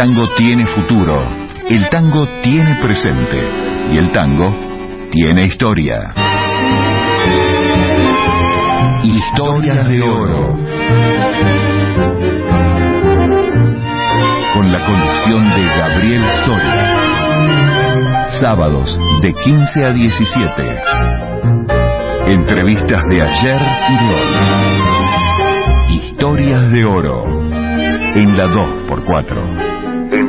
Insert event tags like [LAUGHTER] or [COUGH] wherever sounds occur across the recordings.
tango tiene futuro, el tango tiene presente y el tango tiene historia. Historias de oro. Con la conducción de Gabriel Soria. Sábados de 15 a 17. Entrevistas de ayer y de hoy. Historias de oro. En la 2x4.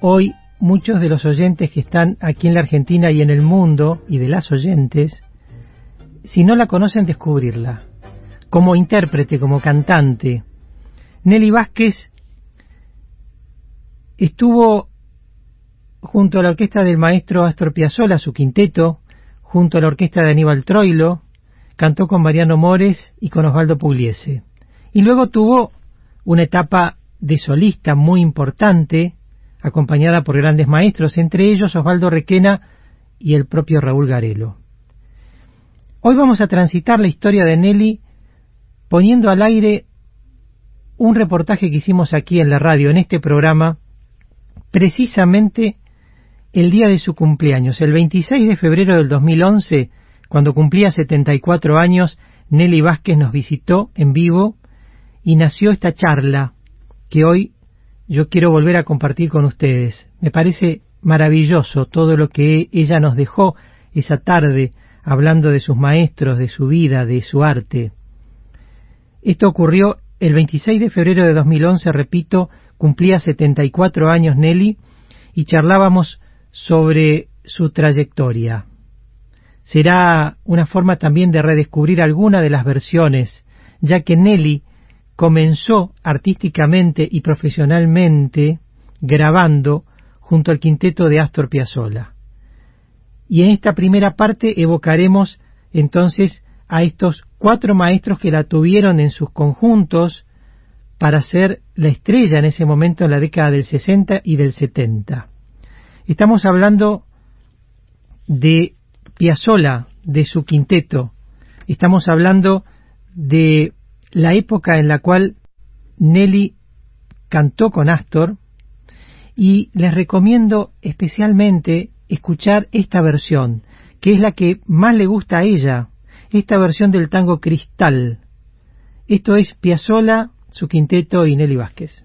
hoy muchos de los oyentes que están aquí en la Argentina y en el mundo, y de las oyentes, si no la conocen, descubrirla como intérprete, como cantante. Nelly Vázquez estuvo junto a la orquesta del maestro Astor Piazzolla, su quinteto, junto a la orquesta de Aníbal Troilo, cantó con Mariano Mores y con Osvaldo Pugliese. Y luego tuvo una etapa de solista muy importante, acompañada por grandes maestros, entre ellos Osvaldo Requena y el propio Raúl Garelo. Hoy vamos a transitar la historia de Nelly poniendo al aire un reportaje que hicimos aquí en la radio, en este programa, precisamente el día de su cumpleaños, el 26 de febrero del 2011, cuando cumplía 74 años, Nelly Vázquez nos visitó en vivo y nació esta charla que hoy yo quiero volver a compartir con ustedes. Me parece maravilloso todo lo que ella nos dejó esa tarde hablando de sus maestros, de su vida, de su arte. Esto ocurrió el 26 de febrero de 2011, repito, cumplía 74 años Nelly y charlábamos sobre su trayectoria. Será una forma también de redescubrir alguna de las versiones, ya que Nelly comenzó artísticamente y profesionalmente grabando junto al quinteto de Astor Piazzolla. Y en esta primera parte evocaremos entonces a estos cuatro maestros que la tuvieron en sus conjuntos para ser la estrella en ese momento en la década del 60 y del 70. Estamos hablando de Piazzolla, de su quinteto. Estamos hablando de la época en la cual Nelly cantó con Astor y les recomiendo especialmente escuchar esta versión, que es la que más le gusta a ella, esta versión del tango Cristal. Esto es Piazzola, su quinteto y Nelly Vázquez.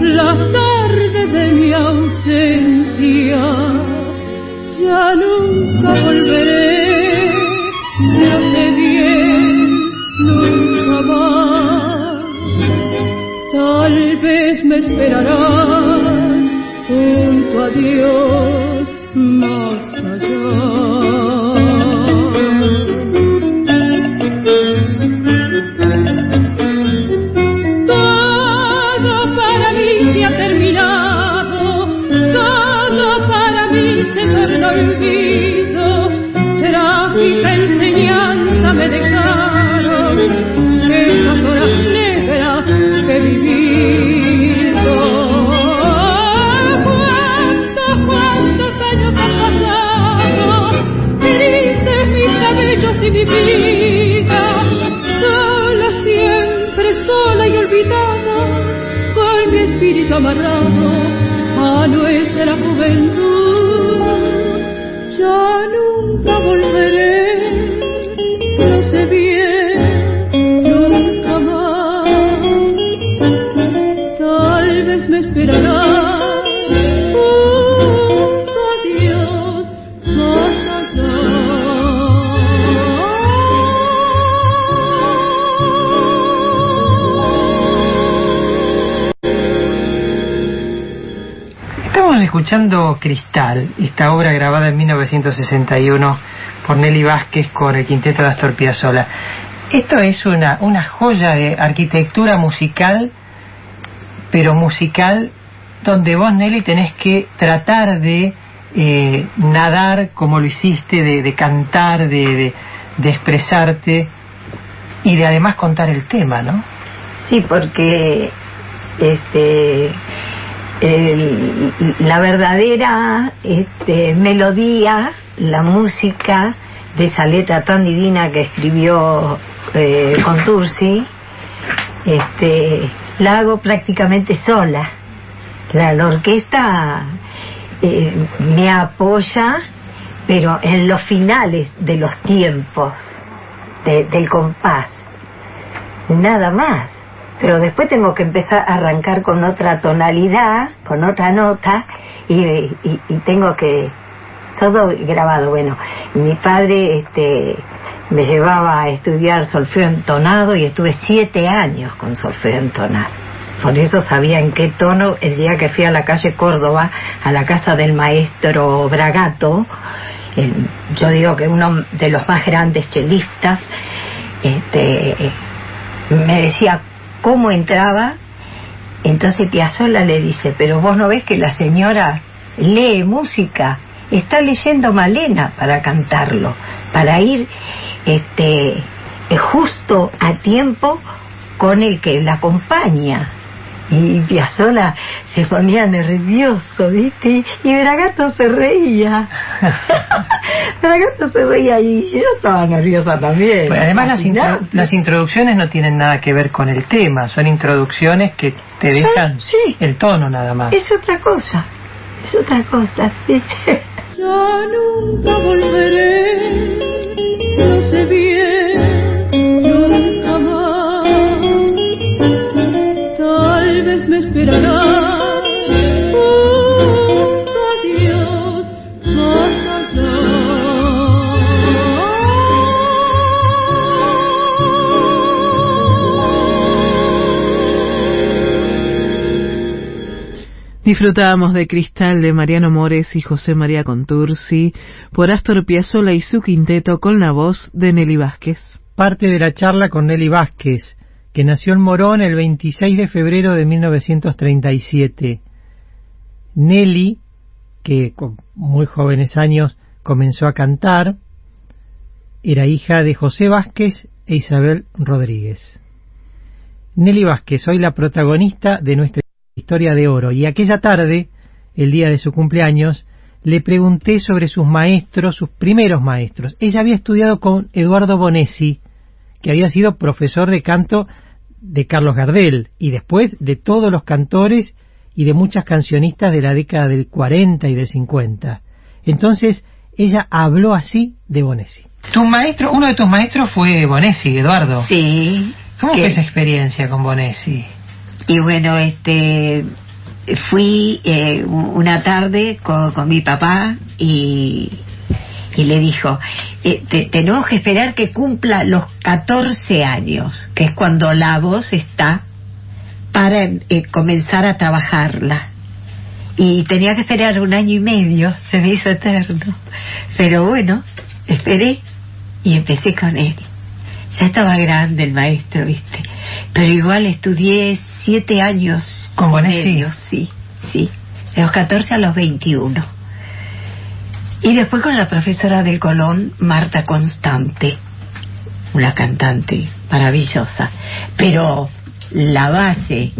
la tarde de mi ausencia. Ya nunca volveré lo sé bien, nunca más. Tal vez me esperarán junto a Dios más olvidada, con mi espíritu amarrado a nuestra juventud. Ya nunca volveré, escuchando Cristal, esta obra grabada en 1961 por Nelly Vázquez con el quinteto de Astor Piazzolla. Esto es una, una joya de arquitectura musical, pero musical donde vos, Nelly, tenés que tratar de eh, nadar como lo hiciste, de, cantar, de, de expresarte y de además contar el tema, ¿no? Sí, porque este la verdadera este, melodía, la música de esa letra tan divina que escribió eh, Contursi, este, la hago prácticamente sola. La, orquesta eh, me apoya, pero en los finales de los tiempos del compás, nada más pero después tengo que empezar a arrancar con otra tonalidad, con otra nota, y, tengo que todo grabado. Bueno, mi padre este, me llevaba a estudiar solfeo entonado y estuve siete años con solfeo entonado. Por eso sabía en qué tono el día que fui a la calle Córdoba, a la casa del maestro Bragato, yo digo que uno de los más grandes chelistas, este, me decía, cómo entraba, entonces Piazzolla le dice, pero vos no ves que la señora lee música, está leyendo Malena para cantarlo, para ir este justo a tiempo con el que la acompaña y Piazzola se ponía nervioso, ¿viste? Y Bragato se reía. [LAUGHS] Bragato se reía y yo estaba nerviosa también. Pues además las, las, introducciones no tienen nada que ver con el tema, son introducciones que te dejan sí. el tono nada más. Es otra cosa, es otra cosa, sí. Ya nunca volveré, no sé bien, Disfrutábamos de Cristal de Mariano Mores y José María Contursi por Astor Piazzolla y su quinteto con la voz de Nelly Vázquez. Parte de la charla con Nelly Vázquez, que nació en Morón el 26 de febrero de 1937. Nelly, que con muy jóvenes años comenzó a cantar, era hija de José Vázquez e Isabel Rodríguez. Nelly Vázquez, hoy la protagonista de nuestra historia de oro, y aquella tarde, el día de su cumpleaños, le pregunté sobre sus maestros, sus primeros maestros. Ella había estudiado con Eduardo Bonesi, que había sido profesor de canto de Carlos Gardel y después de todos los cantores y de muchas cancionistas de la década del 40 y del 50. Entonces ella habló así de Bonesi. Tu maestro, uno de tus maestros fue Bonesi, Eduardo. Sí. ¿Cómo fue esa experiencia con Bonesi? Y bueno, este, fui eh, una tarde con, con mi papá y y le dijo, eh, tenemos que esperar que cumpla los 14 años, que es cuando la voz está para eh, comenzar a trabajarla. Y tenía que esperar un año y medio, se me hizo eterno. Pero bueno, esperé y empecé con él. Ya estaba grande el maestro, ¿viste? Pero igual estudié siete años. ¿Con Bonesi? Sí, sí. De los 14 a los 21 y después con la profesora del Colón, Marta Constante, una cantante maravillosa. Pero la base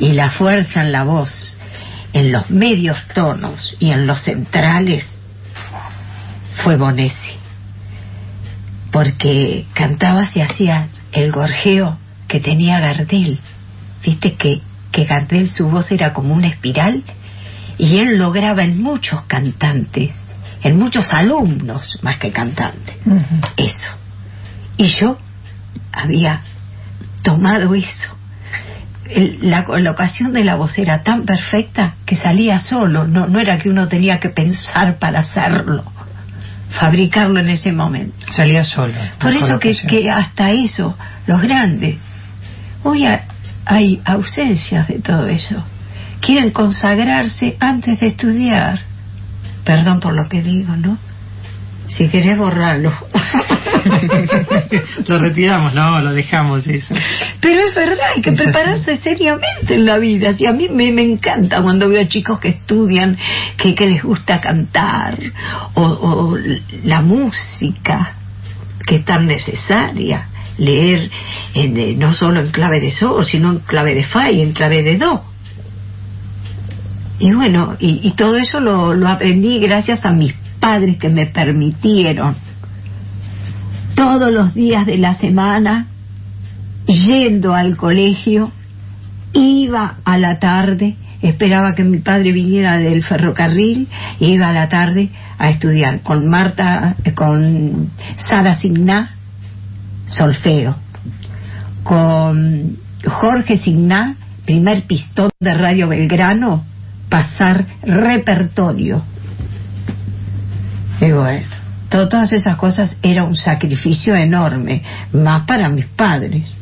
y la fuerza en la voz, en los medios tonos y en los centrales, fue Bonesi. Porque cantaba y hacía el gorjeo que tenía Gardel. Viste que, que Gardel su voz era como una espiral y él lograba en muchos cantantes, en muchos alumnos más que cantantes, eso. Y yo había tomado eso. El- la colocación de la voz era tan perfecta que salía solo, no, no era que uno tenía que pensar para hacerlo, fabricarlo en ese momento. Salía solo. Por eso que, que hasta eso, los grandes, hoy ha- hay ausencias de todo eso. Quieren consagrarse antes de estudiar. Perdón por lo que digo, ¿no? Si querés borrarlo. [LAUGHS] [LAUGHS] lo retiramos, no, lo dejamos eso. Pero es verdad, hay que Es así. prepararse seriamente en la vida. Y a mí me, me encanta cuando veo chicos que estudian, que, que les gusta cantar, o, o la música, que es tan necesaria. Leer en, eh, no solo en clave de sol, sino en clave de fa y en clave de do. Y bueno, y, y todo eso lo, lo aprendí gracias a mis padres que me permitieron todos los días de la semana yendo al colegio, iba a la tarde, esperaba que mi padre viniera del ferrocarril, iba a la tarde a estudiar con Marta, eh, con Sara Signá, solfeo, con Jorge Signá, primer pistón de Radio Belgrano, pasar repertorio. Y todas esas cosas era un sacrificio enorme, más para mis padres.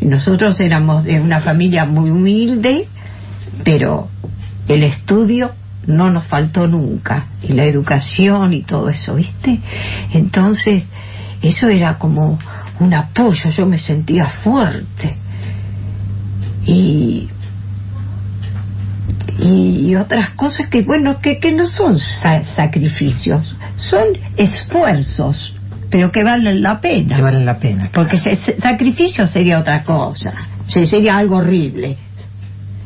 Nosotros éramos de una familia muy humilde, pero el estudio no nos faltó nunca, y la educación y todo eso, ¿viste? Entonces, eso era como un apoyo, yo me sentía fuerte. Y y otras cosas que bueno que, que no son sa- sacrificios son esfuerzos pero que valen la pena. Que valen la pena. porque se- se- sacrificio sería otra cosa. Se- sería algo horrible.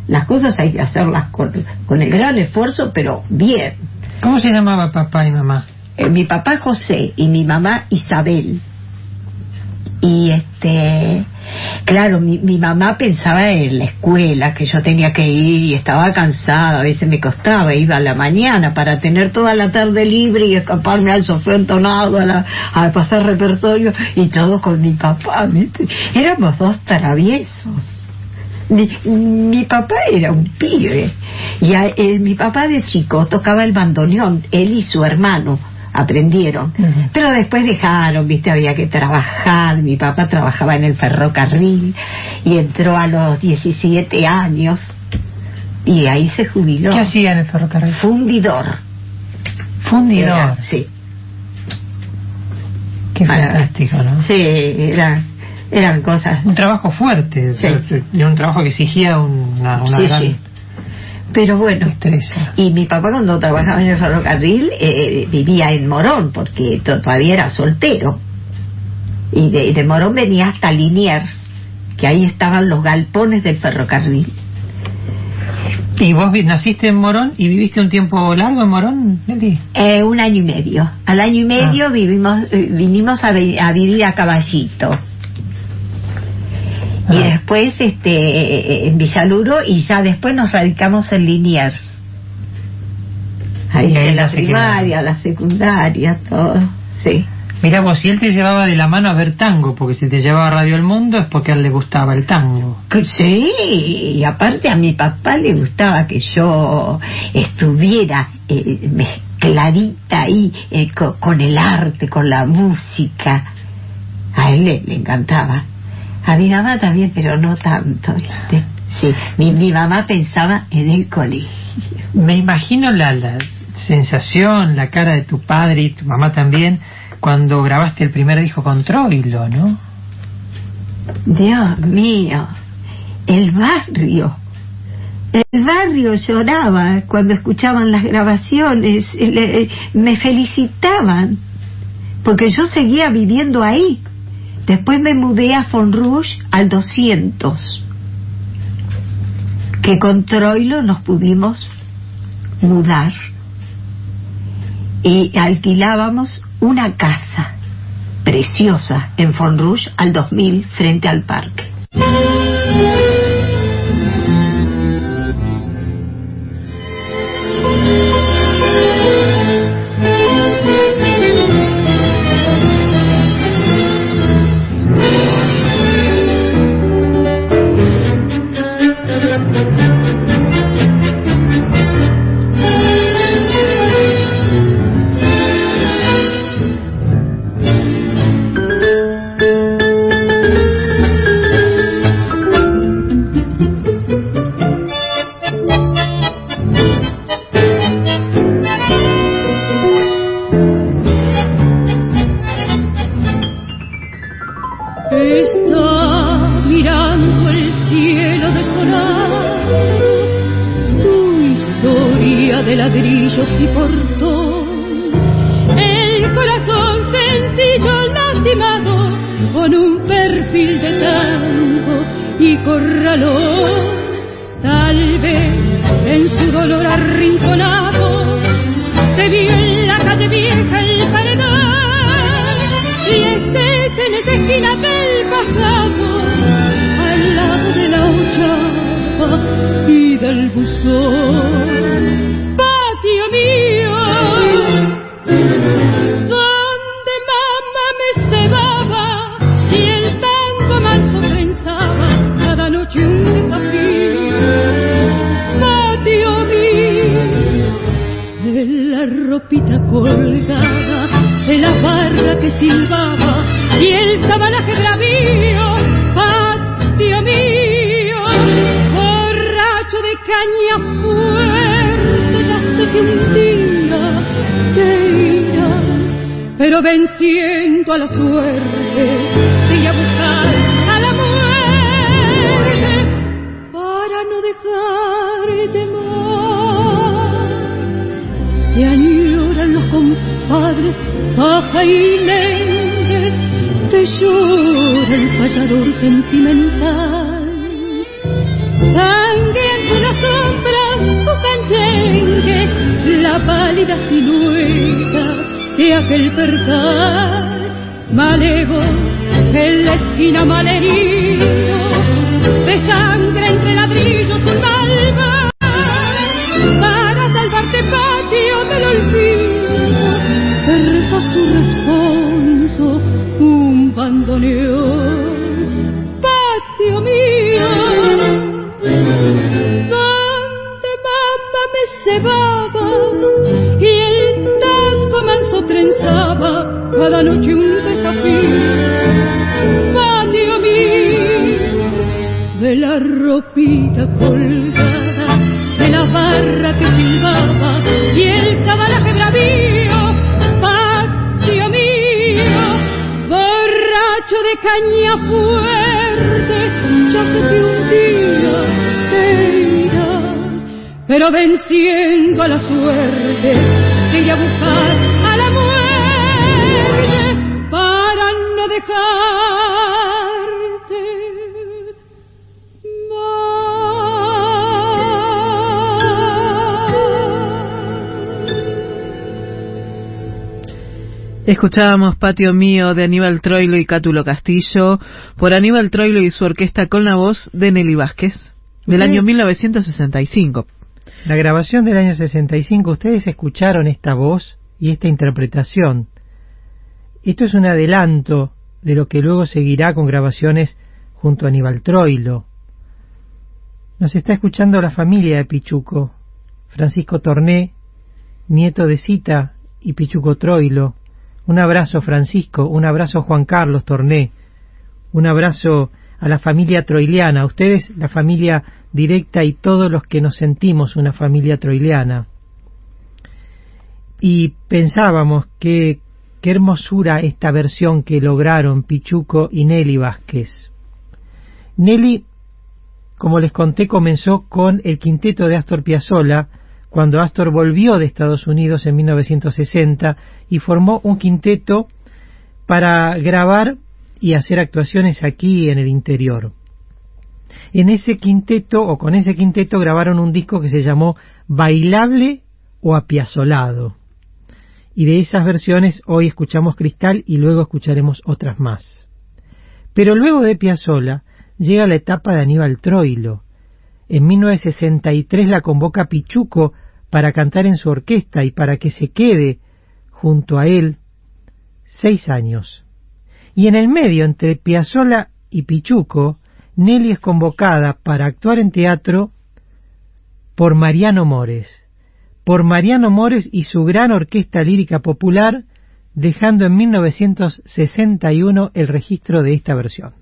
Las cosas hay que hacerlas con, con el gran esfuerzo pero bien. ¿Cómo se llamaba papá y mamá? Eh, mi papá José y mi mamá Isabel y este claro mi, mi mamá pensaba en la escuela que yo tenía que ir y estaba cansada a veces me costaba iba a la mañana para tener toda la tarde libre y escaparme al sofá entonado a, la- a pasar repertorio y todo con mi papá ¿viste? éramos dos traviesos. Mi, mi papá era un pibe. Y a- eh, mi papá de chico tocaba el bandoneón él y su hermano aprendieron pero después dejaron viste había que trabajar mi papá trabajaba en el ferrocarril y entró a los 17 años y ahí se jubiló ¿Qué hacía en el ferrocarril? fundidor Fundidor. Era, sí Qué fantástico, ¿no? sí era, eran cosas Un trabajo fuerte, Sí. un trabajo que exigía una, una Sí, gran sí. Pero bueno. Y mi papá cuando trabajaba en el ferrocarril eh, vivía en Morón, porque to- todavía era soltero. Y de, de Morón venía hasta Liniers, que ahí estaban los galpones del ferrocarril. ¿Y vos naciste en Morón y viviste un tiempo largo en Morón, Nelly? Eh, un año y medio. Al año y medio vivimos, eh, vinimos a, a vivir a Caballito. Y Ah. después este, en Villaluro y ya después nos radicamos en Liniers. Ahí Y en la primaria, la secundaria, todo. Sí. Mira vos, si él te llevaba de la mano a ver tango, porque si te llevaba a Radio El Mundo es porque a él le gustaba el tango. Sí, y aparte a mi papá le gustaba que yo estuviera eh, mezcladita ahí eh, co- con, el arte, con la música. A él le, le encantaba. A mi mamá también, pero no tanto, ¿viste? Sí, mi, mi mamá pensaba en el colegio. Me imagino la, la sensación, la cara de tu padre y tu mamá también cuando grabaste el primer disco con Troilo, ¿no? Dios mío, el barrio. El barrio lloraba cuando escuchaban las grabaciones, le- me felicitaban, porque yo seguía viviendo ahí. Después me mudé a Fonrouge al 200, que con Troilo nos pudimos mudar y alquilábamos una casa preciosa en Fonrouge al 2000 frente al parque. De tango y corralón, tal vez en su dolor arrinconado, te vio en la calle vieja el paredón y estés en esa esquina del pasado, al lado de la ochava y del buzón. Venciendo a la suerte, sigue a buscar a la muerte para no dejarte más te añoran los compadres, paja y lente, te llora el payador sentimental. Sanguiento en las sombras, tu canchengue, la pálida silueta de aquel percal. Malevo en la esquina malherido, de sangre Escuchábamos Patio Mío de Aníbal Troilo y Cátulo Castillo por Aníbal Troilo y su orquesta con la voz de Nelly Vázquez del Ustedes- año 1965. La grabación del año 65, ustedes escucharon esta voz y esta interpretación. Esto es un adelanto de lo que luego seguirá con grabaciones junto a Aníbal Troilo. Nos está escuchando la familia de Pichuco, Francisco Torné, nieto de Cita y Pichuco Troilo. Un abrazo Francisco, un abrazo Juan Carlos Torné, un abrazo a la familia troiliana, a ustedes la familia directa y todos los que nos sentimos una familia troiliana. Y pensábamos que qué hermosura esta versión que lograron Pichuco y Nelly Vázquez. Nelly, como les conté, comenzó con el quinteto de Astor Piazzolla cuando Astor volvió de Estados Unidos en 1960 y formó un quinteto para grabar y hacer actuaciones aquí en el interior. En ese quinteto o con ese quinteto grabaron un disco que se llamó Bailable o Apiazolado. Y de esas versiones hoy escuchamos Cristal y luego escucharemos otras más. Pero luego de Piazzolla llega la etapa de Aníbal Troilo. En 1963 la convoca Pichuco para cantar en su orquesta y para que se quede junto a él seis años. Y en el medio, entre Piazzolla y Pichuco, Nelly es convocada para actuar en teatro por Mariano Mores, por Mariano Mores y su gran orquesta lírica popular, dejando en 1961 el registro de esta versión.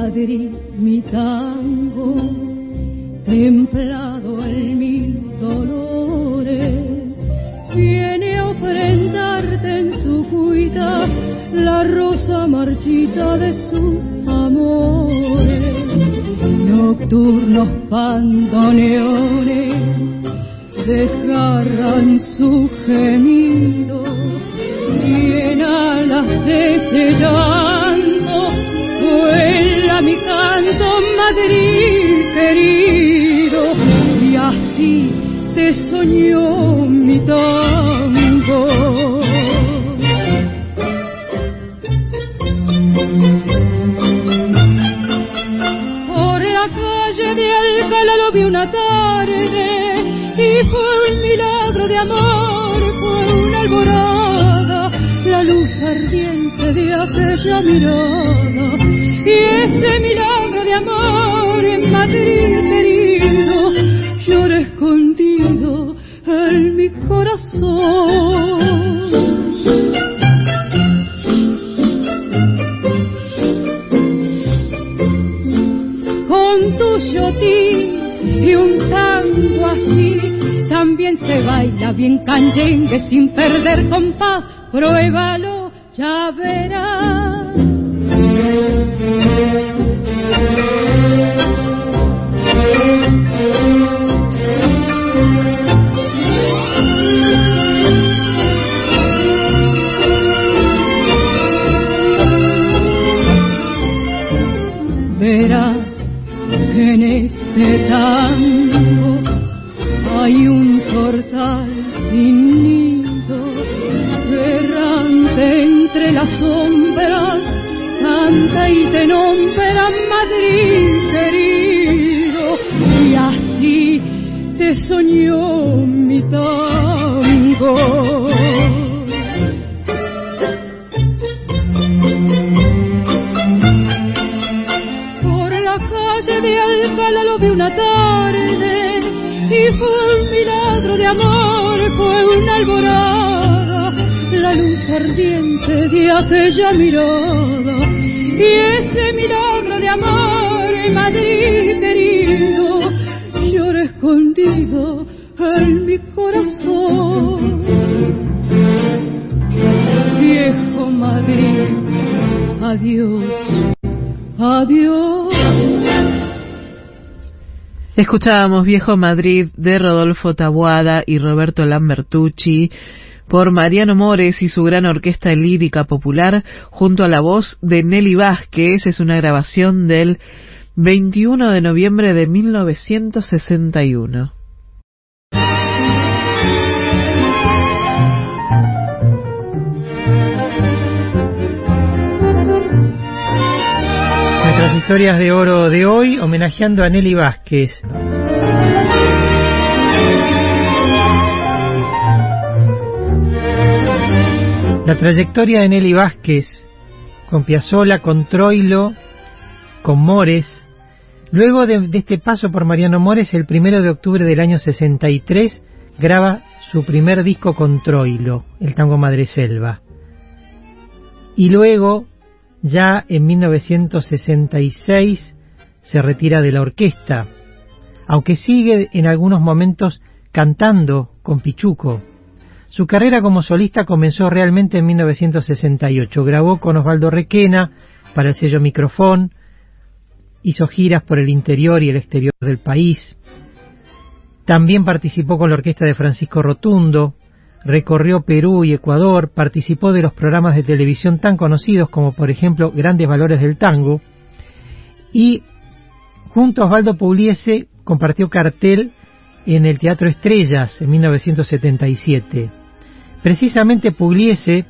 Madrid, mi tango, templado en mil dolores, viene a ofrendarte en su cuita la rosa marchita de sus amores. Nocturnos pandoneones desgarran su gemido y en alas de ese mi canto Madrid querido y así te soñó mi tango. Por la calle de Alcalá lo vi una tarde y fue un milagro de amor, fue una alborada, la luz ardiente de aquella mirada Escuchábamos Viejo Madrid de Rodolfo Tabuada y Roberto Lambertucci por Mariano Mores y su gran orquesta lírica popular junto a la voz de Nelly Vázquez. Es una grabación del 21 de noviembre de 1961. Nuestras historias de oro de hoy homenajeando a Nelly Vázquez. La trayectoria de Nelly Vázquez con Piazzolla, con Troilo, con Mores. Luego de, este paso por Mariano Mores, el primero de octubre del año 63, graba su primer disco con Troilo, el tango Madreselva. Y luego, ya en 1966, se retira de la orquesta, aunque sigue en algunos momentos cantando con Pichuco. Su carrera como solista comenzó realmente en 1968. Grabó con Osvaldo Requena para el sello Microfón, hizo giras por el interior y el exterior del país. También participó con la orquesta de Francisco Rotundo, recorrió Perú y Ecuador, participó de los programas de televisión tan conocidos como por ejemplo Grandes Valores del Tango y junto a Osvaldo Pugliese compartió cartel en el Teatro Estrellas en 1977. Precisamente Pugliese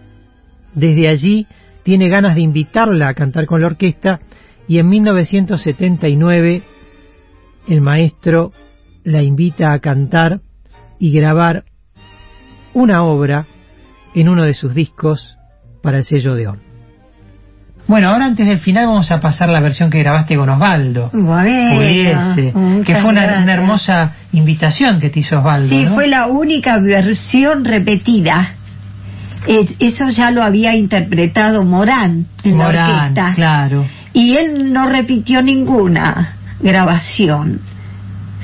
desde allí tiene ganas de invitarla a cantar con la orquesta y en 1979 el maestro la invita a cantar y grabar una obra en uno de sus discos para el sello de. Bueno, ahora antes del final vamos a pasar la versión que grabaste con Osvaldo. Bueno, que fue una, una, hermosa invitación que te hizo Osvaldo. Sí, fue la única versión repetida. eso ya lo había interpretado Morán en Morán, la orquesta. claro. Y él no repitió ninguna grabación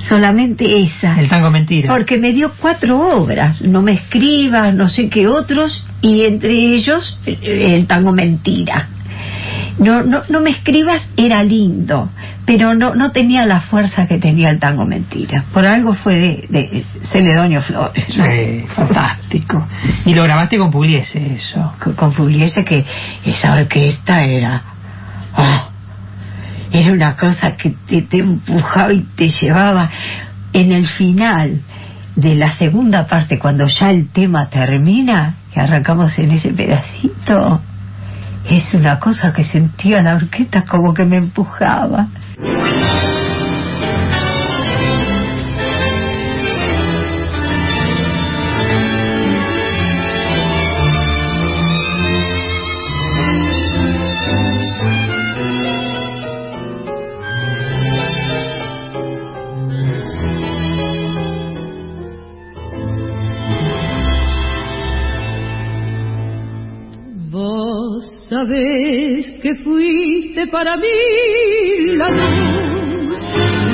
solamente esa. El tango mentira. Porque me dio cuatro obras, no me escribas, no sé qué otros, y entre ellos el tango mentira. No, no, no me escribas era lindo, pero no, no tenía la fuerza que tenía el tango mentira. Por algo fue de, de Celedonio Flores. ¿no? Sí, fantástico. Y lo grabaste con Pugliese, eso. Con, con Pugliese que esa orquesta era... Oh, era una cosa que te, te, empujaba y te llevaba en el final de la segunda parte, cuando ya el tema termina, y arrancamos en ese pedacito, es una cosa que sentía la orquesta como que me empujaba. Sabes que fuiste para mí la luz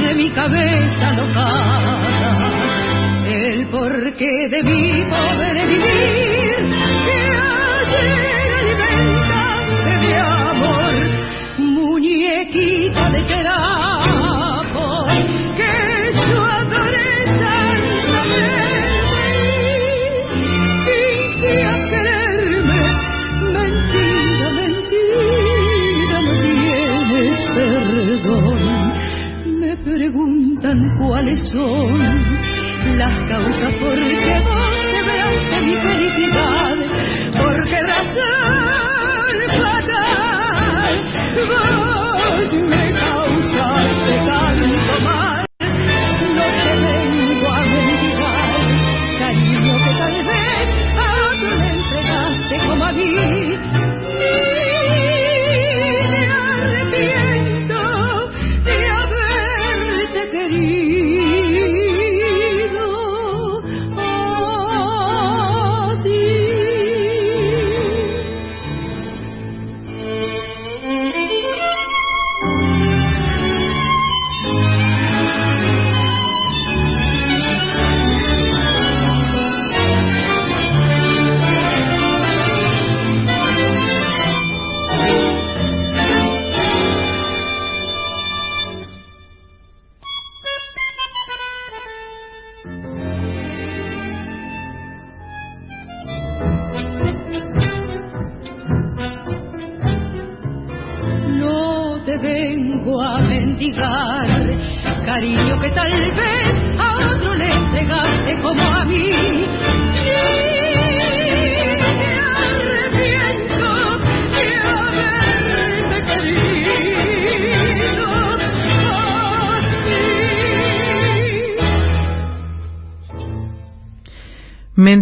de mi cabeza locada, el porqué de mi poder vivir, cuáles son las causas por qué vos quebraste mi felicidad,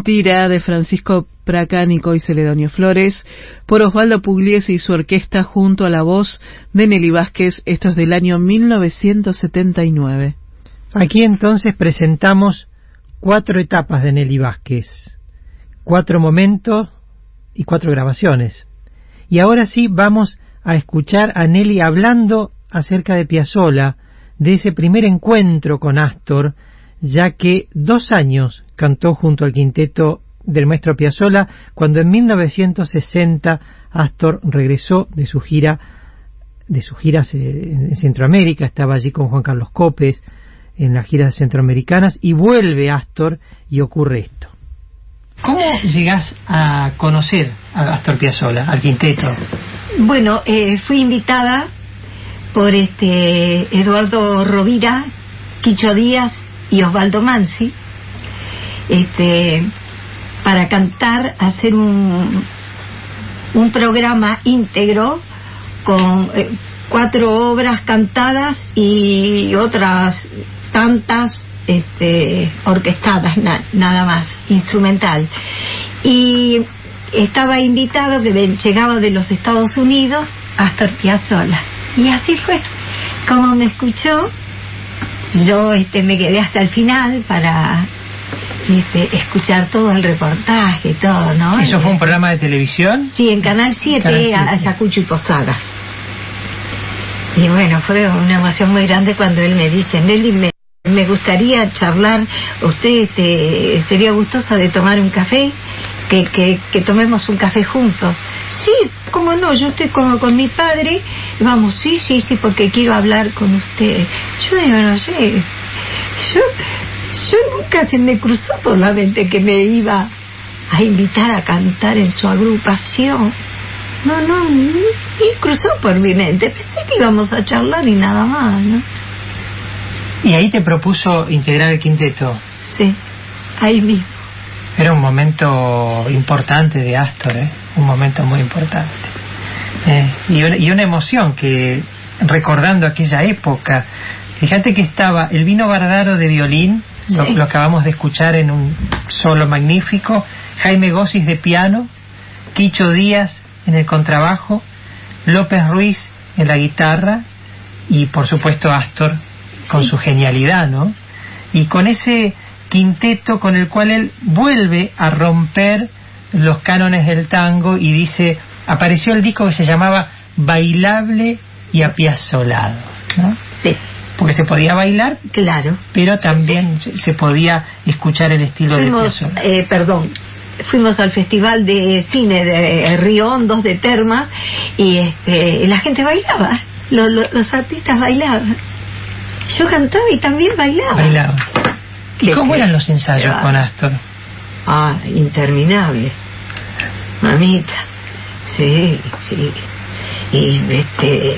De Francisco Pracánico y Celedonio Flores, por Osvaldo Pugliese y su orquesta junto a la voz de Nelly Vázquez, esto es del año 1979. Aquí entonces presentamos cuatro etapas de Nelly Vázquez, cuatro momentos y cuatro grabaciones. Y ahora sí vamos a escuchar a Nelly hablando acerca de Piazzolla, de ese primer encuentro con Astor, ya que dos años cantó junto al quinteto del maestro Piazzolla cuando en 1960 Astor regresó de su gira de sus giras en Centroamérica, estaba allí con Juan Carlos Copes en las giras centroamericanas y vuelve Astor y ocurre esto. ¿Cómo llegás a conocer a Astor Piazzolla, al quinteto? Bueno, eh, fui invitada por este Eduardo Rovira, Quicho Díaz y Osvaldo Mansi, este, para cantar, hacer un, un programa íntegro con eh, cuatro obras cantadas y otras tantas este, orquestadas, na- nada más, instrumental. Y estaba invitado, que llegaba de los Estados Unidos, Astor Piazzolla. Y así fue. Como me escuchó, yo este, me quedé hasta el final para este, escuchar todo el reportaje, todo, ¿no? ¿Eso fue un programa de televisión? Sí, en Canal 7, Canal 7. a Ayacucho y Posadas. Y bueno, fue una emoción muy grande cuando él me dice, Nelly, me, me gustaría charlar, usted este, sería gustosa de tomar un café, que, que, que tomemos un café juntos. Sí, cómo no, yo estoy como con mi padre, vamos, sí, sí, sí, porque quiero hablar con usted. Yo digo, no sé, yo, yo nunca se me cruzó por la mente que me iba a invitar a cantar en su agrupación. No, no, ni, ni cruzó por mi mente. Pensé que íbamos a charlar y nada más, ¿no? Y ahí te propuso integrar el quinteto. Sí, ahí mismo. Era un momento importante de Astor, ¿eh? un momento muy importante. Eh, y, una, y una emoción que, recordando aquella época, fíjate que estaba el vino Bardaro de violín, lo, Sí. lo acabamos de escuchar en un solo magnífico, Jaime Gossis de piano, Quicho Díaz en el contrabajo, López Ruiz en la guitarra y por supuesto Astor con su genialidad, ¿no? Y con ese quinteto con el cual él vuelve a romper los cánones del tango y dice, apareció el disco que se llamaba Bailable y apiazolado, ¿no? Sí, Porque se podía bailar, claro. pero también se- se podía escuchar el estilo de Fuimos, Piazzolla. eh, perdón, fuimos al Festival de Cine de Río Hondos de Termas y este, la gente bailaba, lo- lo- los artistas bailaban. Yo cantaba y también bailaba. Bailaba. ¿Y cómo eran los ensayos con. Astor? Ah, interminable. Mamita. Sí, sí. Y este,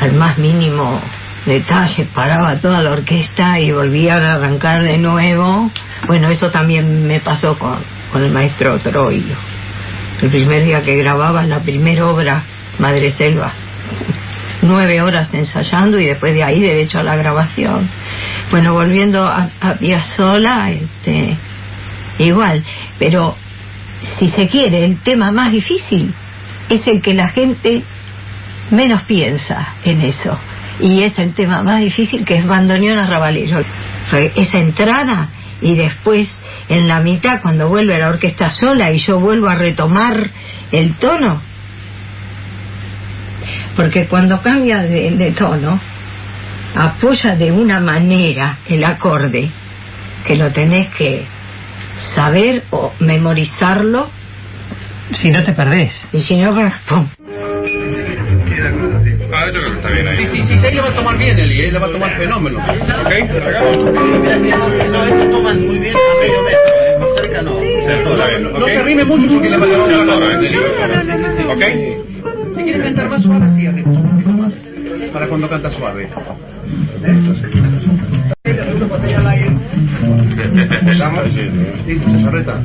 al más mínimo detalle paraba toda la orquesta y volvían a arrancar de nuevo. Bueno, eso también me pasó con, con el maestro Troilo. El primer día que grababa la primera obra, Madre Selva. Nueve horas ensayando y después de ahí derecho a la grabación. Bueno, volviendo a, a Piazzolla, este, igual, pero si se quiere, el tema más difícil es el que la gente menos piensa en eso. Y es el tema más difícil que es bandoneón a Rabalillo. Fue esa entrada y después en la mitad cuando vuelve la orquesta sola y yo vuelvo a retomar el tono. Porque cuando cambia de, de tono, apoya de una manera el acorde que lo tenés que saber o memorizarlo Si no te perdés. y si no, [LAUGHS] pum. Ah, yo creo que está bien ahí. Sí, sí, sí, va a tomar bien, Eli, ella va a tomar fenómeno. ¿Ok? No, esto toman muy bien a medio metro, eh, cerca no. Arrime mucho porque le va a dar. ¿Ok? Si quieres cantar más suave, sí, arriba un poquito más. Para cuando canta suave. Esto sí. ¿Empezamos? ¿Listo, Cesarreta?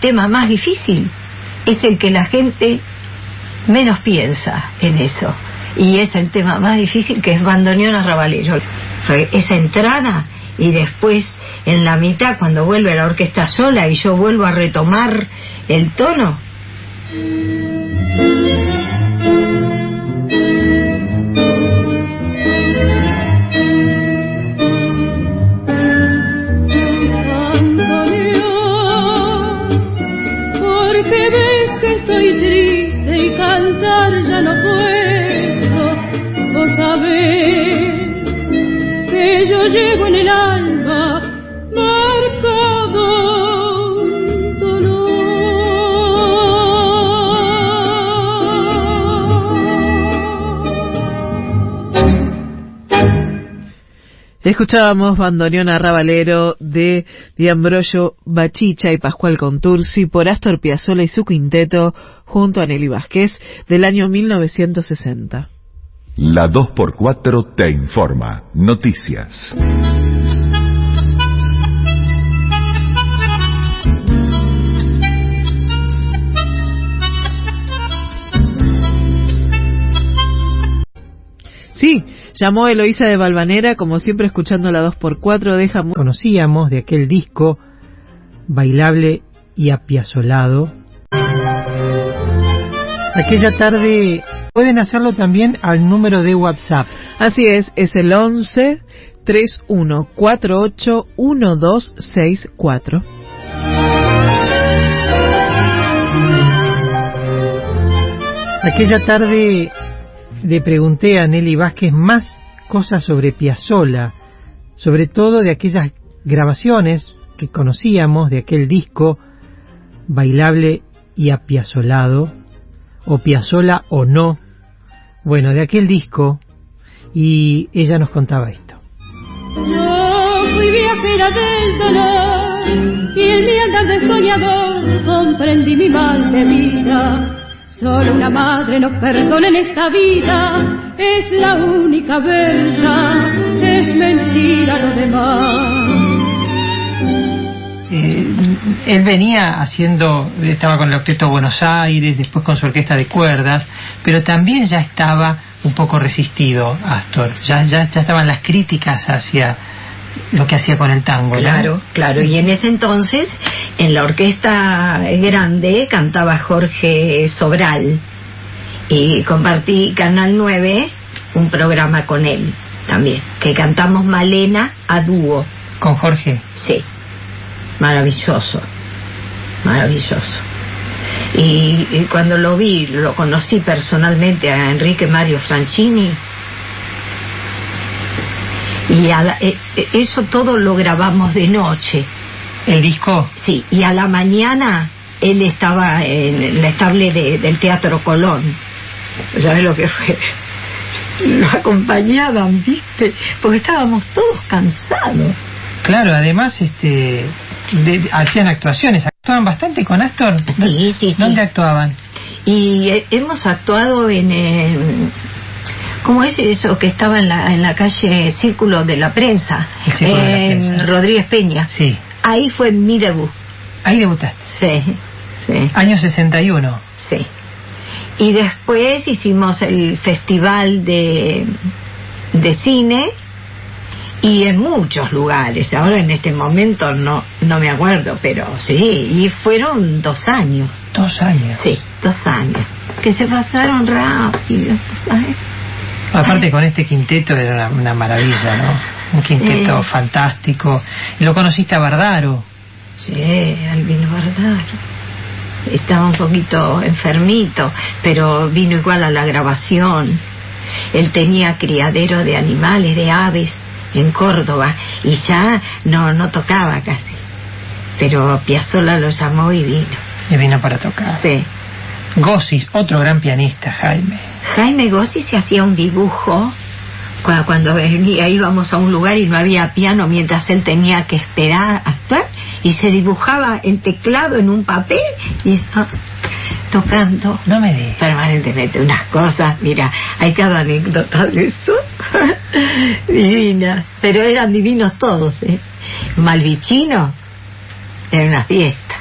Tema más difícil es el que la gente menos piensa en eso. Y es el tema más difícil que es bandoneón arrabalero. Esa entrada y después en la mitad cuando vuelve la orquesta sola y yo vuelvo a retomar el tono. Escuchábamos Bandoneón Arrabalero de Diambrollo Bachicha y Pascual Contursi por Astor Piazzolla y su quinteto junto a Nelly Vázquez del año 1960. La 2x4 te informa. Noticias. Sí, llamó Eloísa de Valvanera, como siempre escuchando la 2x4, deja mu- Conocíamos de aquel disco bailable y apiazolado. Aquella tarde pueden hacerlo también al número de WhatsApp. Así es, es el 11 3148 1264. Aquella tarde le pregunté a Nelly Vázquez más cosas sobre Piazzolla, sobre todo de aquellas grabaciones que conocíamos de aquel disco bailable y apiazolado, o Piazzolla o no, bueno, de aquel disco, y ella nos contaba esto. Yo fui del dolor y de soñador comprendí mi mal de vida. Solo una madre nos perdona en esta vida, es la única verdad, es mentira lo demás. Eh, él venía haciendo, estaba con el Octeto Buenos Aires, después con su orquesta de cuerdas, pero también ya estaba un poco resistido Astor, ya, ya, ya estaban las críticas hacia lo que hacía con el tango. ¿no? Claro, claro. Y en ese entonces, en la orquesta grande, cantaba Jorge Sobral. Y compartí Canal 9, un programa con él también, que cantamos Malena a dúo. Con Jorge. Sí, maravilloso, maravilloso. Y, y cuando lo vi, lo conocí personalmente a Enrique Mario Franchini. Y a la- eh, eh, eso todo lo grabamos de noche. El disco, Sí, y a la mañana él estaba en la estable de- del Teatro Colón. ¿Sabes lo que fue? [LAUGHS] Lo acompañaban, ¿viste? Porque estábamos todos cansados. claro, además este de- hacían actuaciones, actuaban bastante con Astor. Sí, sí, sí. ¿Dónde actuaban? Y eh, hemos actuado en... eh, ¿Cómo es eso que estaba en la, en la calle Círculo de la Prensa? En Prensa. Rodríguez Peña. Sí, Ahí fue mi debut. ahí debutaste. Sí, sí, Año 61. sí. Y después hicimos el festival de, de cine y en muchos lugares. Ahora en este momento no, no me acuerdo, pero sí, y fueron dos años. Dos años. Sí, dos años. Que se pasaron rápido. ¿sabes? Aparte con este quinteto era una, una maravilla, ¿no? Un quinteto Sí. fantástico. ¿Y lo conociste a Bardaro? Sí, Albino Bardaro. Estaba un poquito enfermito, pero vino igual a la grabación. Él tenía criadero de animales, de aves, en Córdoba, y ya no, no tocaba casi. Pero Piazzolla lo llamó y vino. Y vino para tocar. Sí. Gossis, otro gran pianista, Jaime. Jaime Gossi se hacía un dibujo cua- cuando venía, íbamos a un lugar y no había piano mientras él tenía que esperar a actuar y se dibujaba el teclado en un papel y estaba tocando No me digas. permanentemente unas cosas, mira, hay cada anécdota de eso, [LAUGHS] divina, pero eran divinos todos, ¿eh? Malvicino era una fiesta,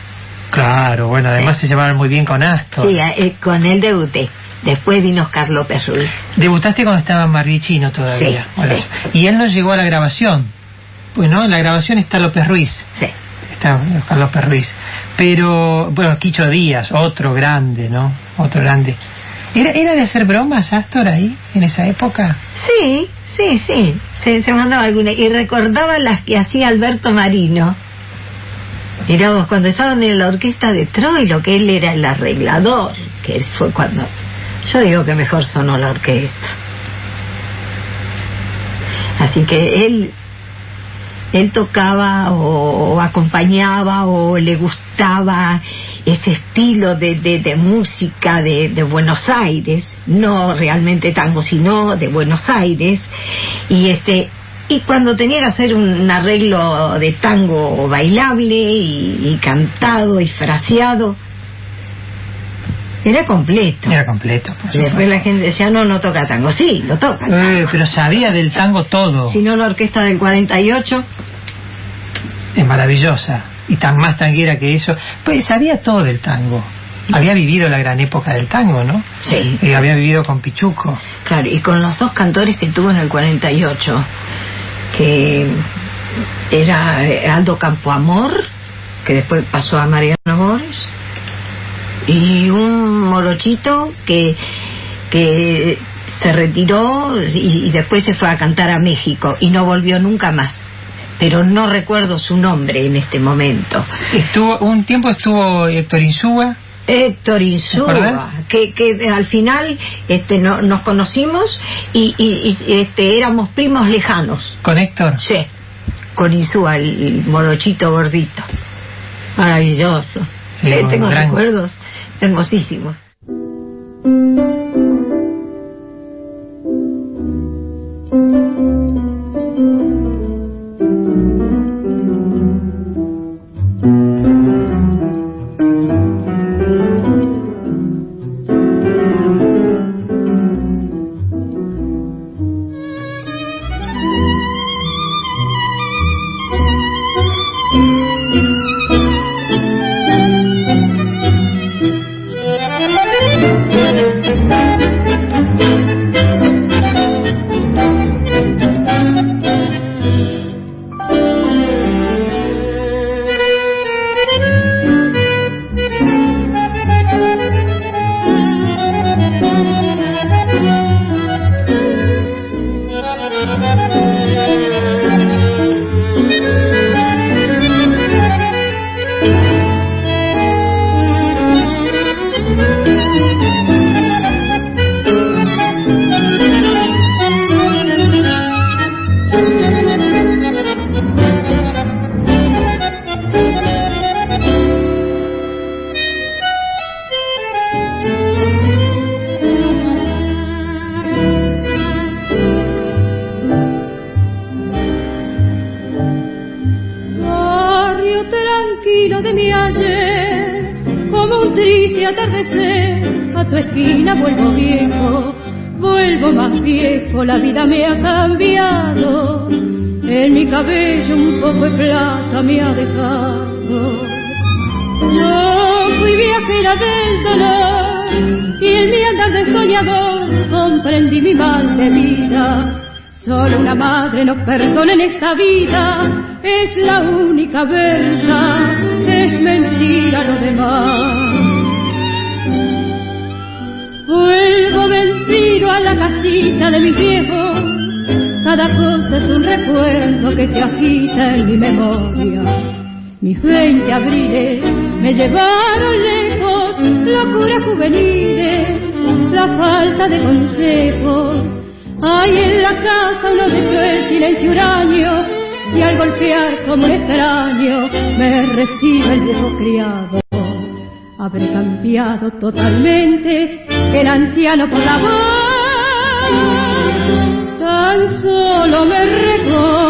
Claro, bueno, además se llevaban muy bien con Astor. sí, eh, con él debuté, después vino Carlos Perruiz. Debutaste cuando estaba en Marvichino todavía. Sí, Bueno, sí. Y él no llegó a la grabación. Pues no, en la grabación está López Ruiz. Sí. Está Oscar López Ruiz. Pero, bueno, Quicho Díaz, otro grande, ¿no? Otro grande. ¿Era, ¿Era de hacer bromas Astor ahí, en esa época? Sí, sí, sí. Se, se mandaba alguna. Y recordaba las que hacía Alberto Marino. Mirá cuando estaban en la orquesta de Troilo, que él era el arreglador, que fue cuando. Yo digo que mejor sonó la orquesta. Así que él. Él tocaba o, o acompañaba o le gustaba ese estilo de, de, de música de, de Buenos Aires, no realmente tango, sino de Buenos Aires, y este y cuando tenía que hacer un arreglo de tango bailable y, y cantado y fraseado, era completo. Era completo. por Después supuesto. la gente decía, no, no toca tango. Sí, lo toca. Eh, pero sabía del tango todo. Si no, la orquesta del 48, Es maravillosa. Y tan más tanguera que eso. Pues sabía todo del tango. Había vivido la gran época del tango, ¿no? Sí. Y había vivido con Pichuco. Claro, y con los dos cantores que tuvo en el 48, que era Aldo Campoamor, que después pasó a Mariano Mores, y un morochito que, que se retiró y, y después se fue a cantar a México y no volvió nunca más. Pero no recuerdo su nombre en este momento. Estuvo, un tiempo estuvo Héctor Insúa. Héctor ¿Te Insúa, que, que al final este, no, nos conocimos y, y- y, este, éramos primos lejanos. Con Héctor. Sí, con Insúa, el, el morochito gordito. Maravilloso. Sí, Tengo gran- recuerdos hermosísimos. Veinte abriles me llevaron lejos, locura juveniles, la falta de consejos. Hay en la casa uno de el silencio huraño y al golpear como un extraño me recibe el viejo criado. Habré cambiado totalmente el anciano por la voz, tan solo me reconoció.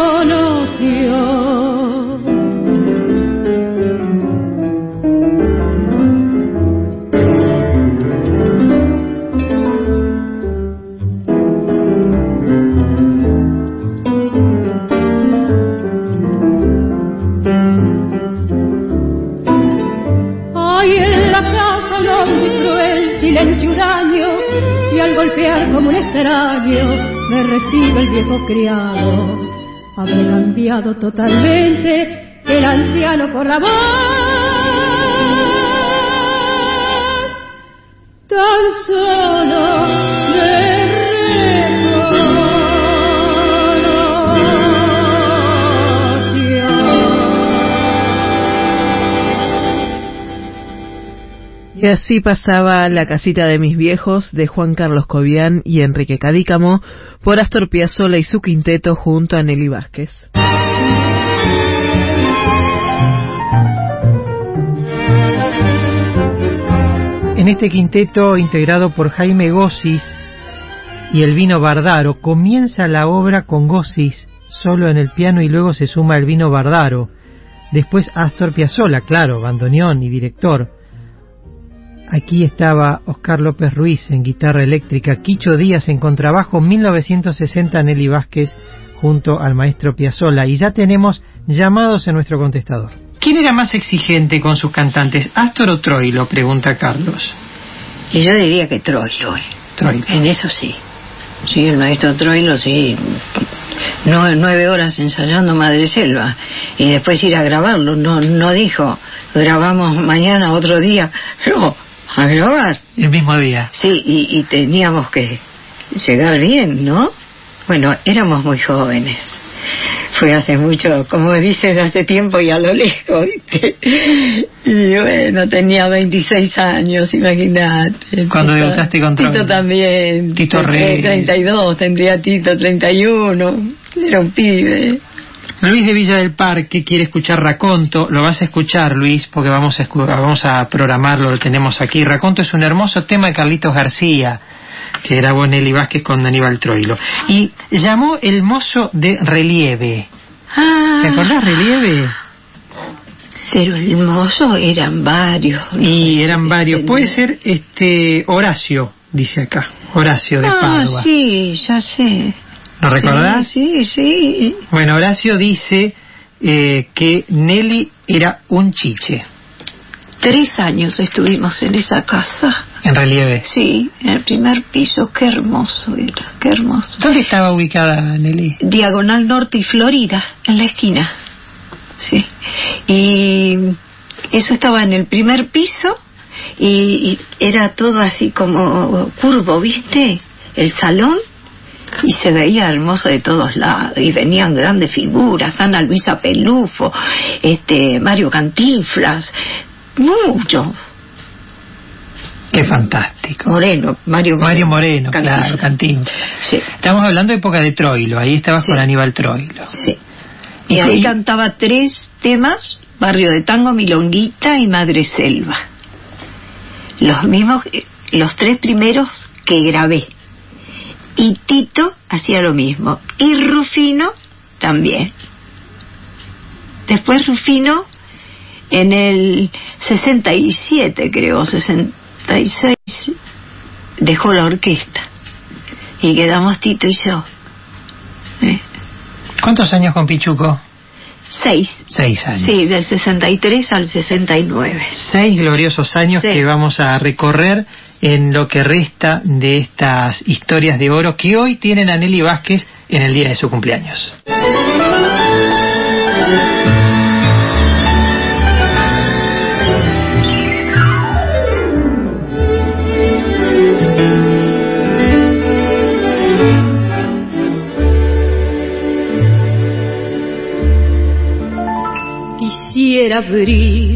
Como un extraño me recibe el viejo criado. Habré cambiado totalmente el anciano por la voz. Tan solo me Y así pasaba La casita de mis viejos de Juan Carlos Cobian y Enrique Cadícamo por Astor Piazzolla y su quinteto junto a Nelly Vázquez. En este quinteto integrado por Jaime Gossis y el vino Bardaro, comienza la obra con Gossis solo en el piano y luego se suma el vino Bardaro. Después Astor Piazzolla, claro, bandoneón y director. Aquí estaba Oscar López Ruiz en guitarra eléctrica, Quicho Díaz en contrabajo, 1960 Nelly Vázquez junto al maestro Piazzolla y ya tenemos llamados en nuestro contestador. ¿Quién era más exigente con sus cantantes, Astor o Troilo? Pregunta Carlos. Y yo diría que Troilo. eh. Troilo. En eso sí. Sí, el maestro Troilo, sí. No, nueve horas ensayando Madre Selva. Y después ir a grabarlo. No, no dijo, grabamos mañana, otro día. [LAUGHS] No, a grabar. El mismo día. Sí, y, y teníamos que llegar bien, ¿no? Bueno, éramos muy jóvenes. Fue hace mucho, como dicen, hace tiempo y a lo lejos, ¿viste? Y bueno, tenía 26 años, imagínate. Cuando debutaste con Tito también. Tito Reyes. 32, tendría Tito 31. Era un pibe. Luis de Villa del Parque quiere escuchar Raconto. Lo vas a escuchar, Luis, porque vamos a, escu- vamos a programarlo, lo tenemos aquí. Raconto es un hermoso tema de Carlitos García, que grabó Nelly Vázquez con Aníbal Troilo. Y llamó El Mozo de Relieve. Ah, ¿Te acordás, Relieve? Pero el mozo eran varios. ¿no? Y eran varios. Puede ser este Horacio, dice acá. Horacio de Ah, Padua. sí, ya sé. ¿Lo recordás? Sí, sí. Bueno, Horacio dice eh, que Nelly era un chiche, Tres años estuvimos en esa casa. en relieve. Sí, en el primer piso. Qué hermoso era, qué hermoso. ¿Dónde estaba ubicada Nelly? Diagonal Norte y Florida, en la esquina. Sí. Y eso estaba en el primer piso y, y era todo así como curvo, ¿viste? El salón. Y se veía hermoso de todos lados. Y venían grandes figuras, Ana Luisa Pelufo, este, Mario Cantinflas, mucho. Qué fantástico. Moreno, Mario Mario Moreno, Cantinflas. claro, Cantín. Sí, Estamos hablando de época de Troilo, ahí estabas Sí. con Aníbal Troilo. sí. Y ahí cantaba tres temas, Barrio de Tango, Milonguita y Madre Selva. Los mismos, eh, los tres primeros que grabé. Y Tito hacía lo mismo. Y Rufino también. Después Rufino, en el 67 creo, 66, dejó la orquesta. Y quedamos Tito y yo. ¿Eh? ¿Cuántos años con Pichuco? Seis. Seis años. Sí, del 63 al 69. Seis gloriosos años Sí. que vamos a recorrer en lo que resta de estas historias de oro que hoy tienen a Nelly Vázquez en el día de su cumpleaños. Quisiera abrir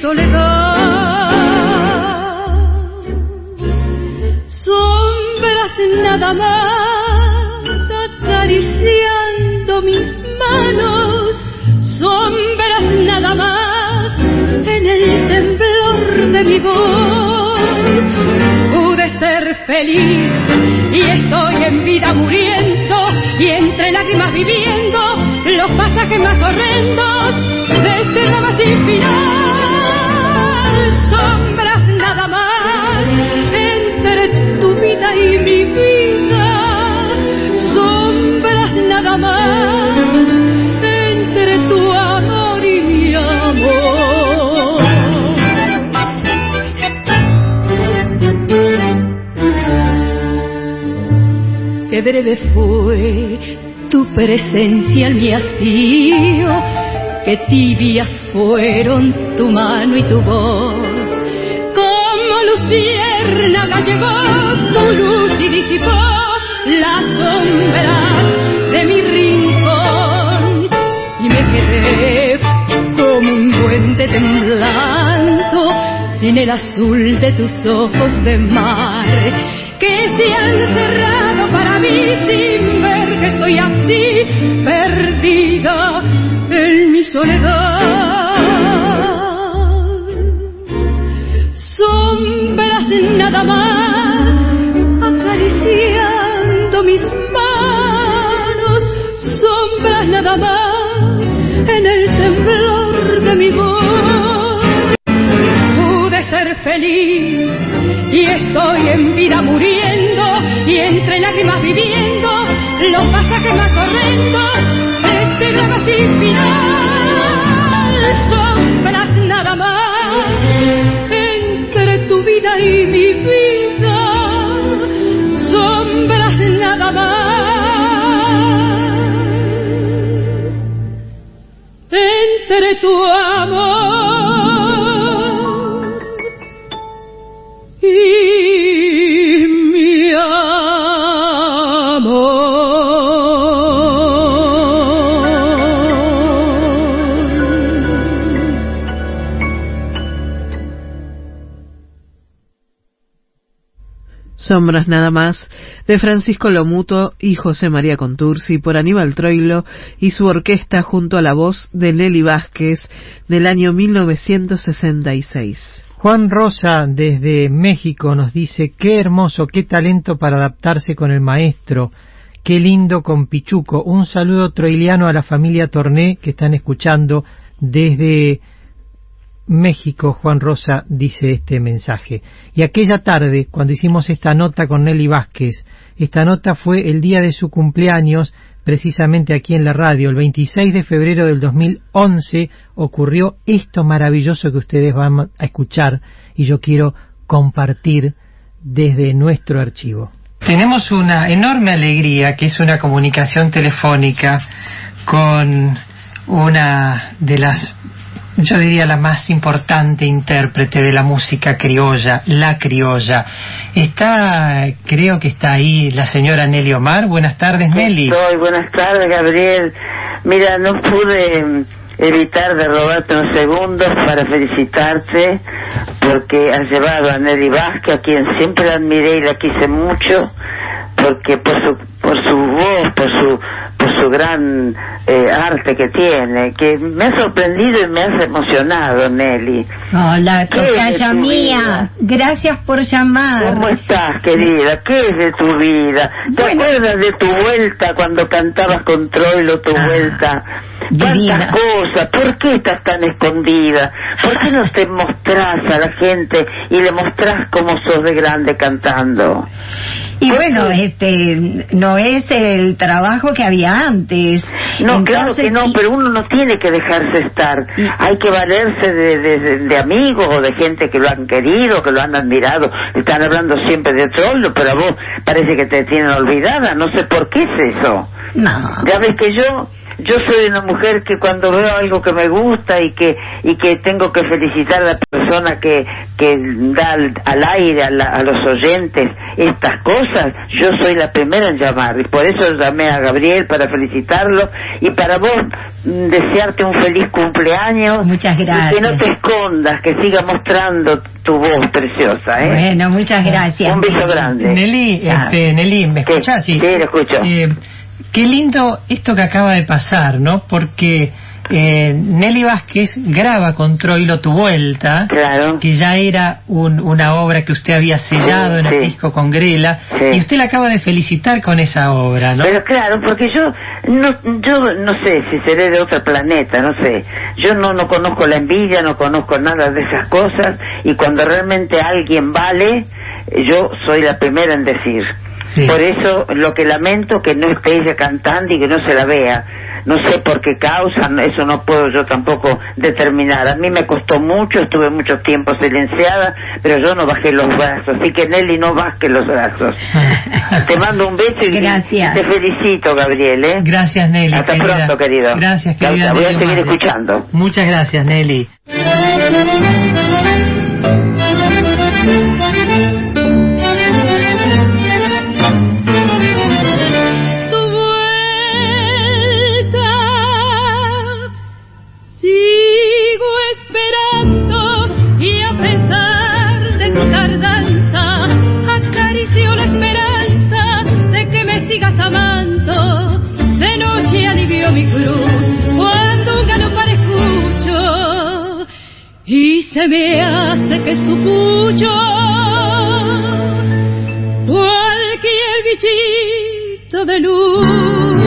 soledad. Sombras nada más acariciando mis manos, sombras nada más en el temblor de mi voz. Pude ser feliz y estoy en vida muriendo y entre lágrimas viviendo los pasajes más horrendos de este sin final. Breve fue tu presencia en mi hastío, qué tibias fueron tu mano y tu voz. Como luciérnaga llegó tu luz y disipó las sombras de mi rincón y me quedé como un duende temblando sin el azul de tus ojos de mar que se han cerrado mí sin ver que estoy así perdida en mi soledad. Sombras nada más acariciando mis manos, sombras nada más en el temblor de mi voz. Pude ser feliz y estoy en vida muriendo y entre lágrimas viviendo los pasajes más horrendos este drama sin final. Sombras nada más entre tu vida y mi vida. Nada más de Francisco Lomuto y José María Contursi por Aníbal Troilo y su orquesta junto a la voz de Nelly Vázquez del año 1966. Juan Rosa desde México nos dice, qué hermoso, qué talento para adaptarse con el maestro, qué lindo con Pichuco. Un saludo troiliano a la familia Torné que están escuchando desde México, Juan Rosa dice este mensaje. Y aquella tarde, cuando hicimos esta nota con Nelly Vázquez, esta nota fue el día de su cumpleaños, precisamente aquí en la radio, el 26 de febrero del 2011, ocurrió esto maravilloso que ustedes van a escuchar y yo quiero compartir desde nuestro archivo. Tenemos una enorme alegría que es una comunicación telefónica con una de las yo diría la más importante intérprete de la música criolla, la criolla. Está, creo que está ahí la señora Nelly Omar. Buenas tardes, Nelly. Estoy, buenas tardes, Gabriel. Mira, no pude mm, evitar de robarte unos segundos para felicitarte porque has llevado a Nelly Vázquez, a quien siempre admiré y la quise mucho, porque por su, por su voz, por su por su gran eh, arte que tiene, que me ha sorprendido y me has emocionado, Nelly. Hola, ¿Qué es de tocaya mía. Gracias por llamar. ¿Cómo estás, querida? ¿Qué es de tu vida? ¿Te Bueno. acuerdas de tu vuelta cuando cantabas con Troilo tu Ah, vuelta? Divina. ¿Cuántas cosas? ¿Por qué estás tan escondida? ¿Por qué no te mostrás a la gente y le mostrás cómo sos de grande cantando? Y ¿Por bueno, qué? este, no es el trabajo que había antes. No, claro que no, pero uno no tiene que dejarse estar. Y- Hay que valerse de, de- de- de amigos o de gente que lo han querido, que lo han admirado. Están hablando siempre de Troilo, pero a vos parece que te tienen olvidada. No sé por qué es eso. No. Ya ves que yo yo soy una mujer que cuando veo algo que me gusta y que y que tengo que felicitar a la persona que que da al, al aire a, la- a los oyentes estas cosas, yo soy la primera en llamar y por eso llamé a Gabriel para felicitarlo y para vos desearte un feliz cumpleaños Muchas y que no gracias. te escondas, que siga mostrando tu voz preciosa, ¿eh? Bueno, muchas gracias. Un beso grande. Nelly, este, Nelly, ¿me ¿Qué? escuchás? Sí, lo escucho. Eh, qué lindo esto que acaba de pasar, ¿no? Porque eh, Nelly Vázquez graba con Troilo Tu Vuelta, Claro. que ya era un- una obra que usted había sellado Sí, en el sí. disco con Grela, Sí. y usted la acaba de felicitar con esa obra, ¿no? Pero claro, porque yo no, yo no sé si seré de otro planeta, no sé. Yo no, no conozco la envidia, no conozco nada de esas cosas y cuando realmente alguien vale, yo soy la primera en decir. Sí. Por eso lo que lamento que no esté ella cantando y que no se la vea. No sé por qué causa, eso no puedo yo tampoco determinar. A mí me costó mucho, estuve mucho tiempo silenciada, pero yo no bajé los brazos. Así que Nelly, no baje los brazos. [LAUGHS] Te mando un beso y Gracias. te felicito, Gabriel. ¿eh? Gracias, Nelly. Hasta querida. pronto, querido. Gracias, querida. Voy a seguir escuchando. Muchas gracias, Nelly. Pesar de tu tardanza, acaricio la esperanza de que me sigas amando. De noche alivio mi cruz cuando un galopar escucho y se me hace que es tu pucho cualquier bichito de luz.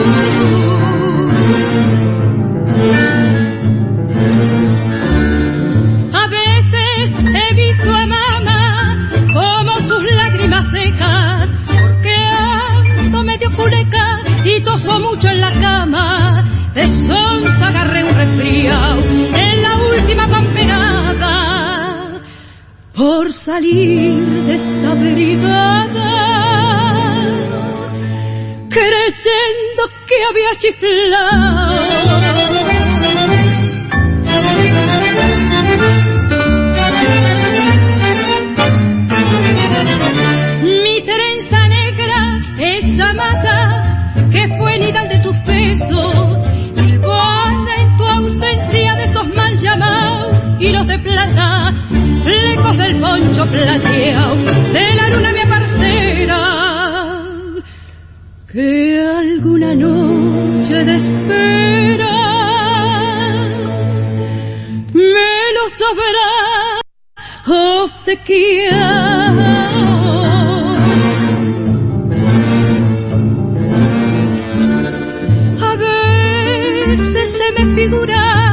Toso mucho en la cama. De sonza agarré un resfriado en la última pamperada por salir desabrigada, creyendo que había chiflado. Poncho plateado, de la luna mi parcera, que alguna noche de espera me lo sabrá obsequiar. A veces se me figura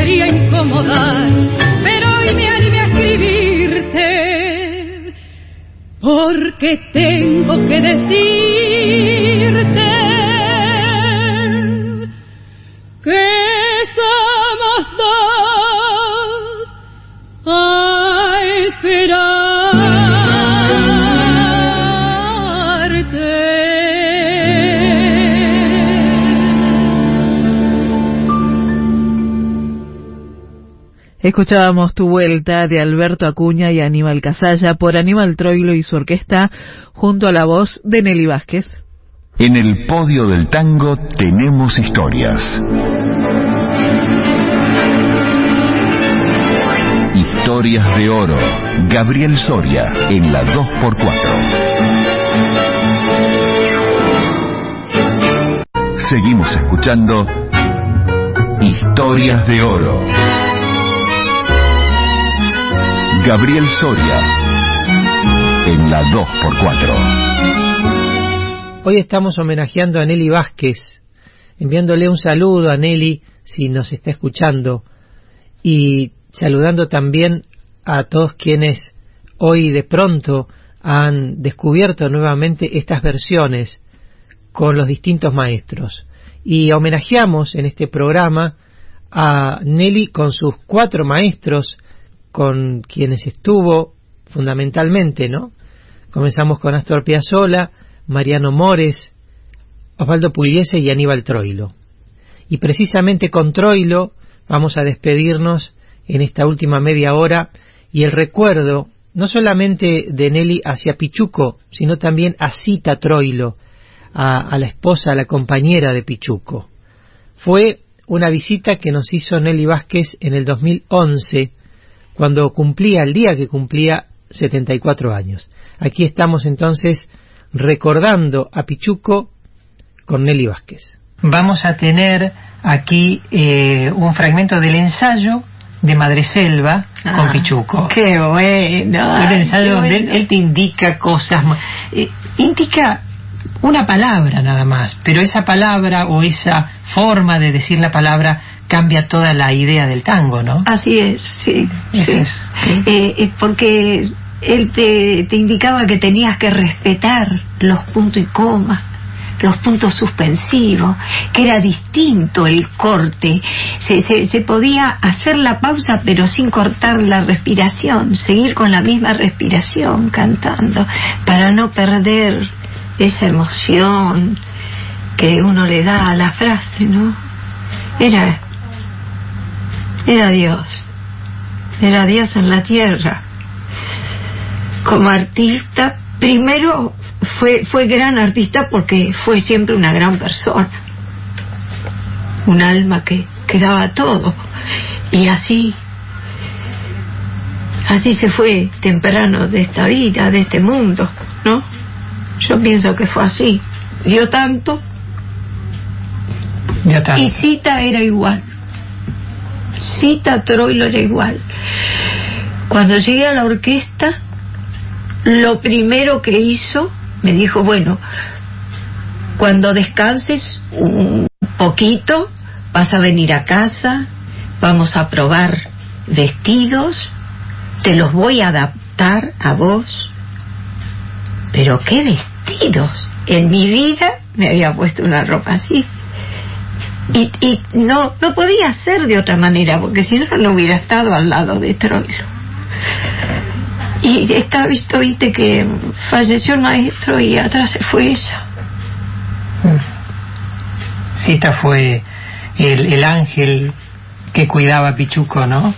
quería incomodar, pero hoy me animé a escribirte porque tengo que decirte Escuchábamos Tu Vuelta de Alberto Acuña y Aníbal Casalla por Aníbal Troilo y su orquesta junto a la voz de Nelly Vázquez. En el podio del tango tenemos historias. Historias de Oro. Gabriel Soria en la 2x4. Seguimos escuchando Historias de Oro. Gabriel Soria en la 2x4. Hoy estamos homenajeando a Nelly Vázquez, enviándole un saludo a Nelly si nos está escuchando y saludando también a todos quienes hoy de pronto han descubierto nuevamente estas versiones con los distintos maestros. Y homenajeamos en este programa a Nelly con sus cuatro maestros con quienes estuvo fundamentalmente, ¿no? Comenzamos con Astor Piazzolla, Mariano Mores, Osvaldo Pugliese y Aníbal Troilo. Y precisamente con Troilo vamos a despedirnos en esta última media hora y el recuerdo no solamente de Nelly hacia Pichuco, sino también a Cita Troilo, a, a la esposa, a la compañera de Pichuco. Fue una visita que nos hizo Nelly Vázquez en el 2011, cuando cumplía, el día que cumplía 74 años. Aquí estamos entonces recordando a Pichuco con Nelly Vázquez. Vamos a tener aquí eh, un fragmento del ensayo de Madreselva Ah, con Pichuco. Qué bueno. Un ay, ensayo donde él, bueno. él te indica cosas, eh, indica una palabra nada más, pero esa palabra o esa forma de decir la palabra cambia toda la idea del tango, ¿no? Así es, sí. Eso sí. es, sí. Eh, eh, porque él te, te indicaba que tenías que respetar los puntos y comas, los puntos suspensivos, que era distinto el corte. Se, se, se podía hacer la pausa pero sin cortar la respiración, seguir con la misma respiración cantando, para no perder esa emoción que uno le da a la frase, ¿no? Era, era Dios, era Dios en la tierra. Como artista, primero fue, fue gran artista porque fue siempre una gran persona, un alma que, que daba todo. Y así, así se fue temprano de esta vida, de este mundo, ¿no? Yo pienso que fue así. Dio tanto Ya está. y Cita era igual. Cita Troilo era igual. Cuando llegué a la orquesta, lo primero que hizo, me dijo, bueno, cuando descanses un poquito, vas a venir a casa, vamos a probar vestidos, te los voy a adaptar a vos. Pero qué vestidos. En mi vida me había puesto una ropa así. Y, y no, no podía ser de otra manera, porque si no, no hubiera estado al lado de Troilo. Y está visto, viste, que falleció el maestro y atrás se fue ella. Cita fue el, el ángel que cuidaba a Pichuco, ¿no?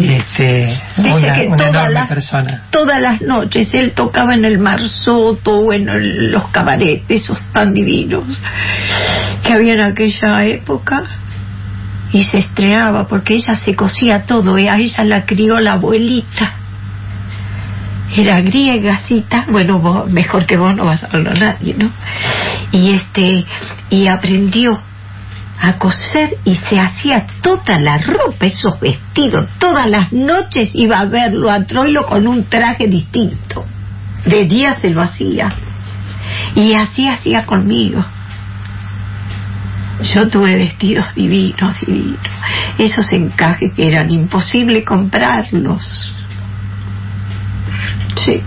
Este, Dice una, que una las- persona. Todas las noches él tocaba en el Marsoto o en el- los cabarets, esos tan divinos que había en aquella época. Y se estrenaba porque ella se cosía todo, y a ella la crió la abuelita. Era griega, cita, bueno, vos- mejor que vos no vas a hablar nadie, ¿no? Y este, y aprendió a coser y se hacía toda la ropa, esos vestidos. Todas las noches iba a verlo a Troilo con un traje distinto. De día se lo hacía. Y así hacía conmigo. Yo tuve vestidos divinos, divinos. Esos encajes que eran imposible comprarlos. Sí.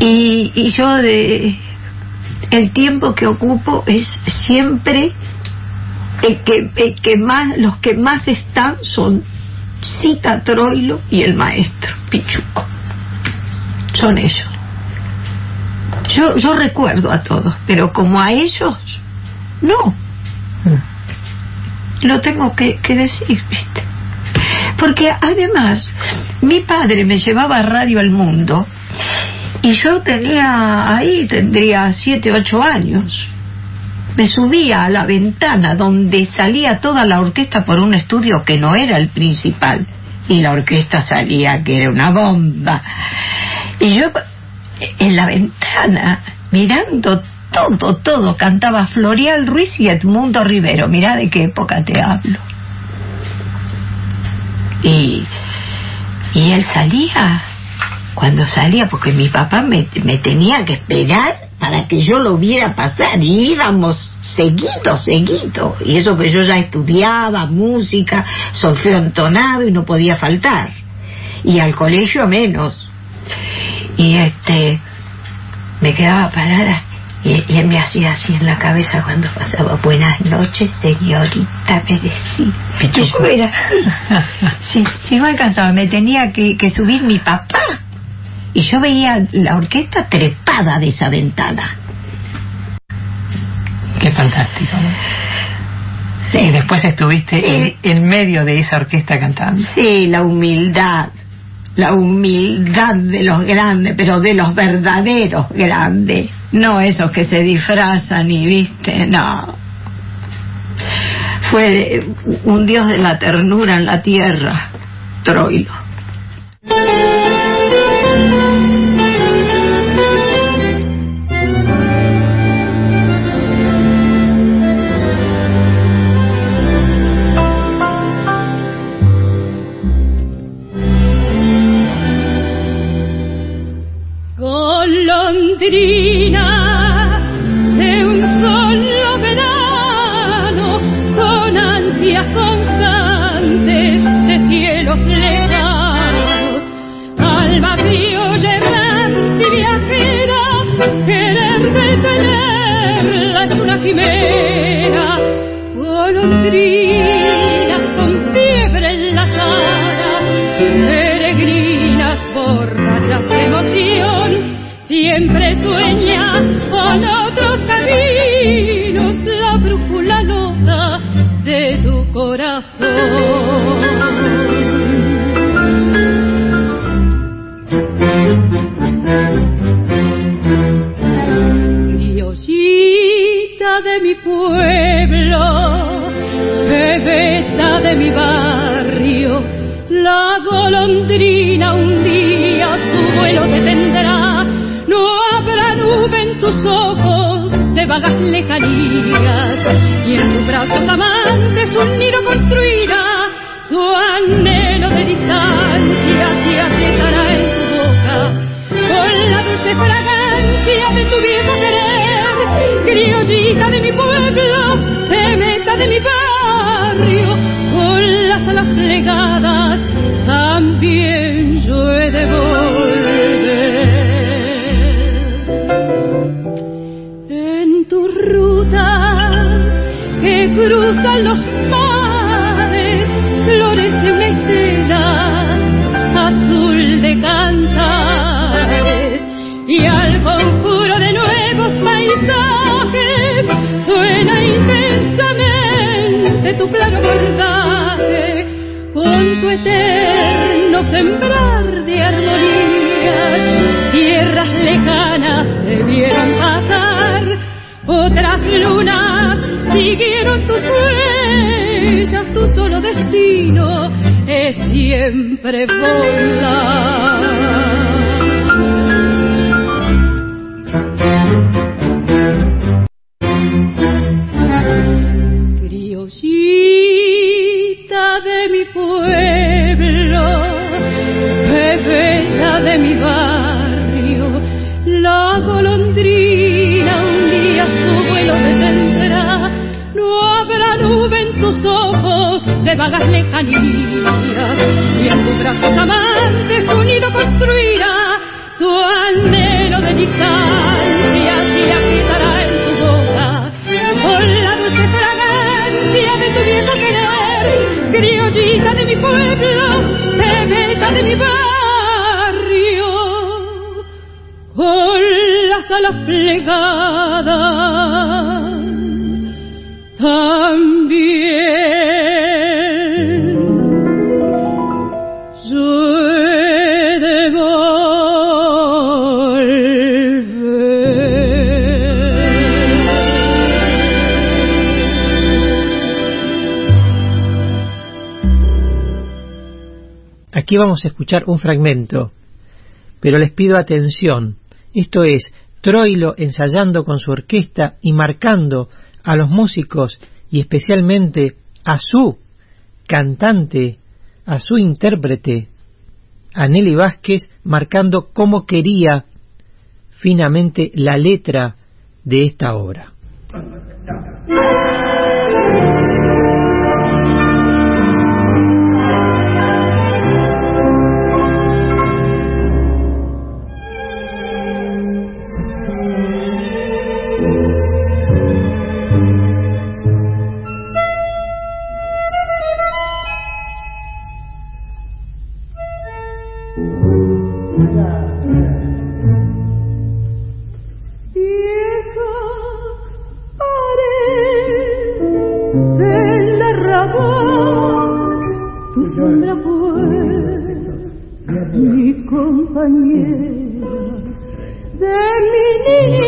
Y, y yo de el tiempo que ocupo es siempre el que, el que más los que más están son Cita Troilo y el maestro Pichuco. Son ellos. Yo, yo recuerdo a todos pero como a ellos no. Lo tengo que, que decir viste porque además mi padre me llevaba Radio al Mundo y yo tenía ahí tendría siete ocho años me subía a la ventana donde salía toda la orquesta por un estudio que no era el principal. Y la orquesta salía que era una bomba. Y yo en la ventana, mirando todo, todo, cantaba Florial Ruiz y Edmundo Rivero. Mirá de qué época te hablo. Y, y él salía, cuando salía, porque mi papá me, me tenía que esperar para que yo lo viera pasar y íbamos seguido, seguido. Y eso que yo ya estudiaba música, solfeo entonado y no podía faltar. Y al colegio menos. Y este, me quedaba parada y, y él me hacía así en la cabeza cuando pasaba. Buenas noches, señorita, me decía. Yo era [LAUGHS] si, si no alcanzaba, me tenía que, que subir mi papá. Y yo veía la orquesta trepada de esa ventana. Qué fantástico. ¿no? Sí. Y después estuviste en, en medio de esa orquesta cantando. Sí, la humildad, la humildad de los grandes, pero de los verdaderos grandes, no esos que se disfrazan y viste, no. Fue un dios de la ternura en la tierra, Troilo. Golondrina de un solo verano con ansias constantes de cielos lejanos alma criolla errante y viajera querer detenerla es una quimera golondrina siempre sueña con otros caminos la brújula nota de tu corazón. Diosita de mi pueblo, bebeta de mi barrio, la golondrina vagas lejanías y en tus brazos amantes un nido construirá su anhelo de distancia se aprietará en tu boca. Con la dulce fragancia de tu viejo querer criollita de mi pueblo cruzan los mares florece una estela azul de cantares y al conjuro de nuevos paisajes suena intensamente tu claro abordaje con tu eterno sembrar destino es siempre volar Vamos a escuchar un fragmento, pero les pido atención. Esto es Troilo ensayando con su orquesta y marcando a los músicos y especialmente a su cantante, a su intérprete, a Nelly Vázquez, marcando cómo quería finamente la letra de esta obra. compañera de mi niña.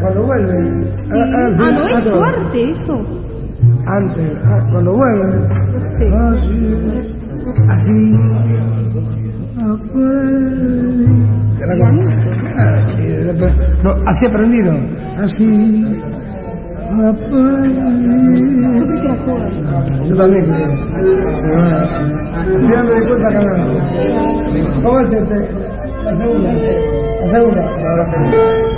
cuando vuelven. Ah, ah, sí. Ah, ah, no, es ah, fuerte eso. Antes, ah, cuando vuelven. Sí. Así. Así. No, así aprendido. Así. Yo también. Ya me di cuenta que ¿Cómo es este? La segunda. La segunda.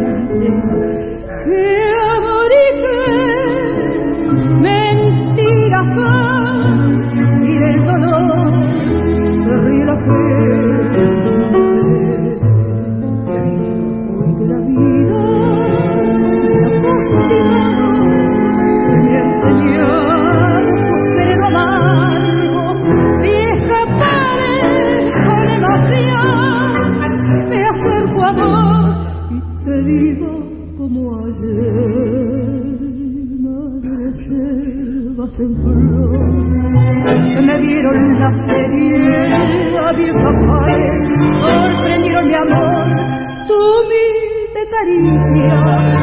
Thank you. me dieron la serie vieja pared sorprendieron mi amor tu humilde caricia.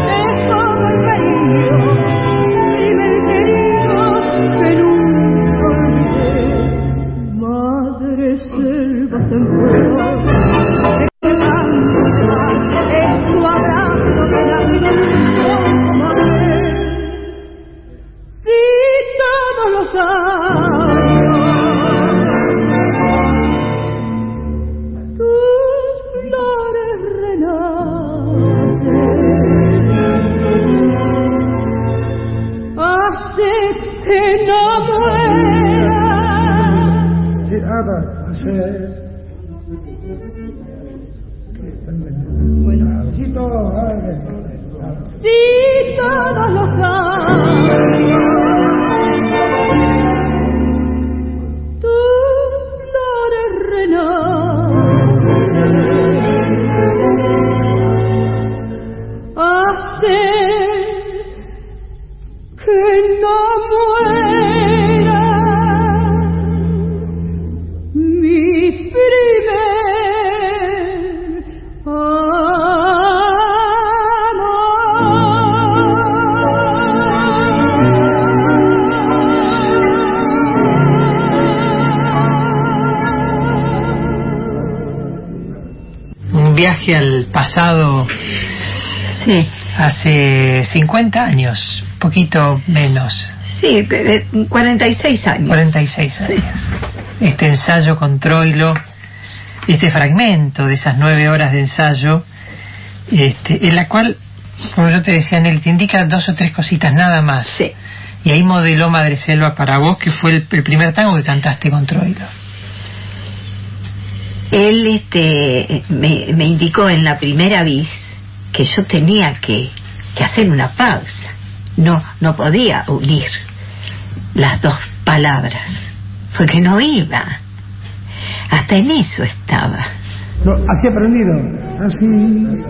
Viaje al pasado Sí, hace 50 años, poquito menos, sí, eh, 46 años. 46 años. Este ensayo con Troilo, este fragmento de esas nueve horas de ensayo, este, en la cual, como yo te decía, Nelly, te indica dos o tres cositas nada más. Sí. Y ahí modeló Madre Selva para vos, que fue el, el primer tango que cantaste con Troilo. Él este, me, me indicó en la primera vez que yo tenía que, que hacer una pausa. No, no podía unir las dos palabras, porque no iba. Hasta en eso estaba. No, así aprendido. Así.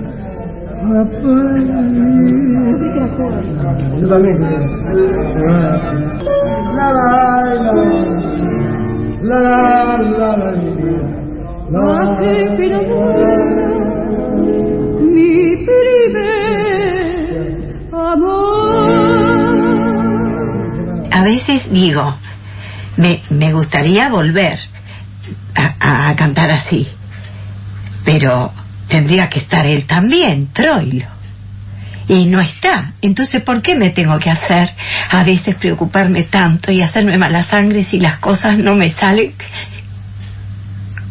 Hace mi amor. A veces digo, me, me gustaría volver a, a- a cantar así, pero tendría que estar él también, Troilo. Y no está. Entonces, ¿por qué me tengo que hacer a veces preocuparme tanto y hacerme mala sangre si las cosas no me salen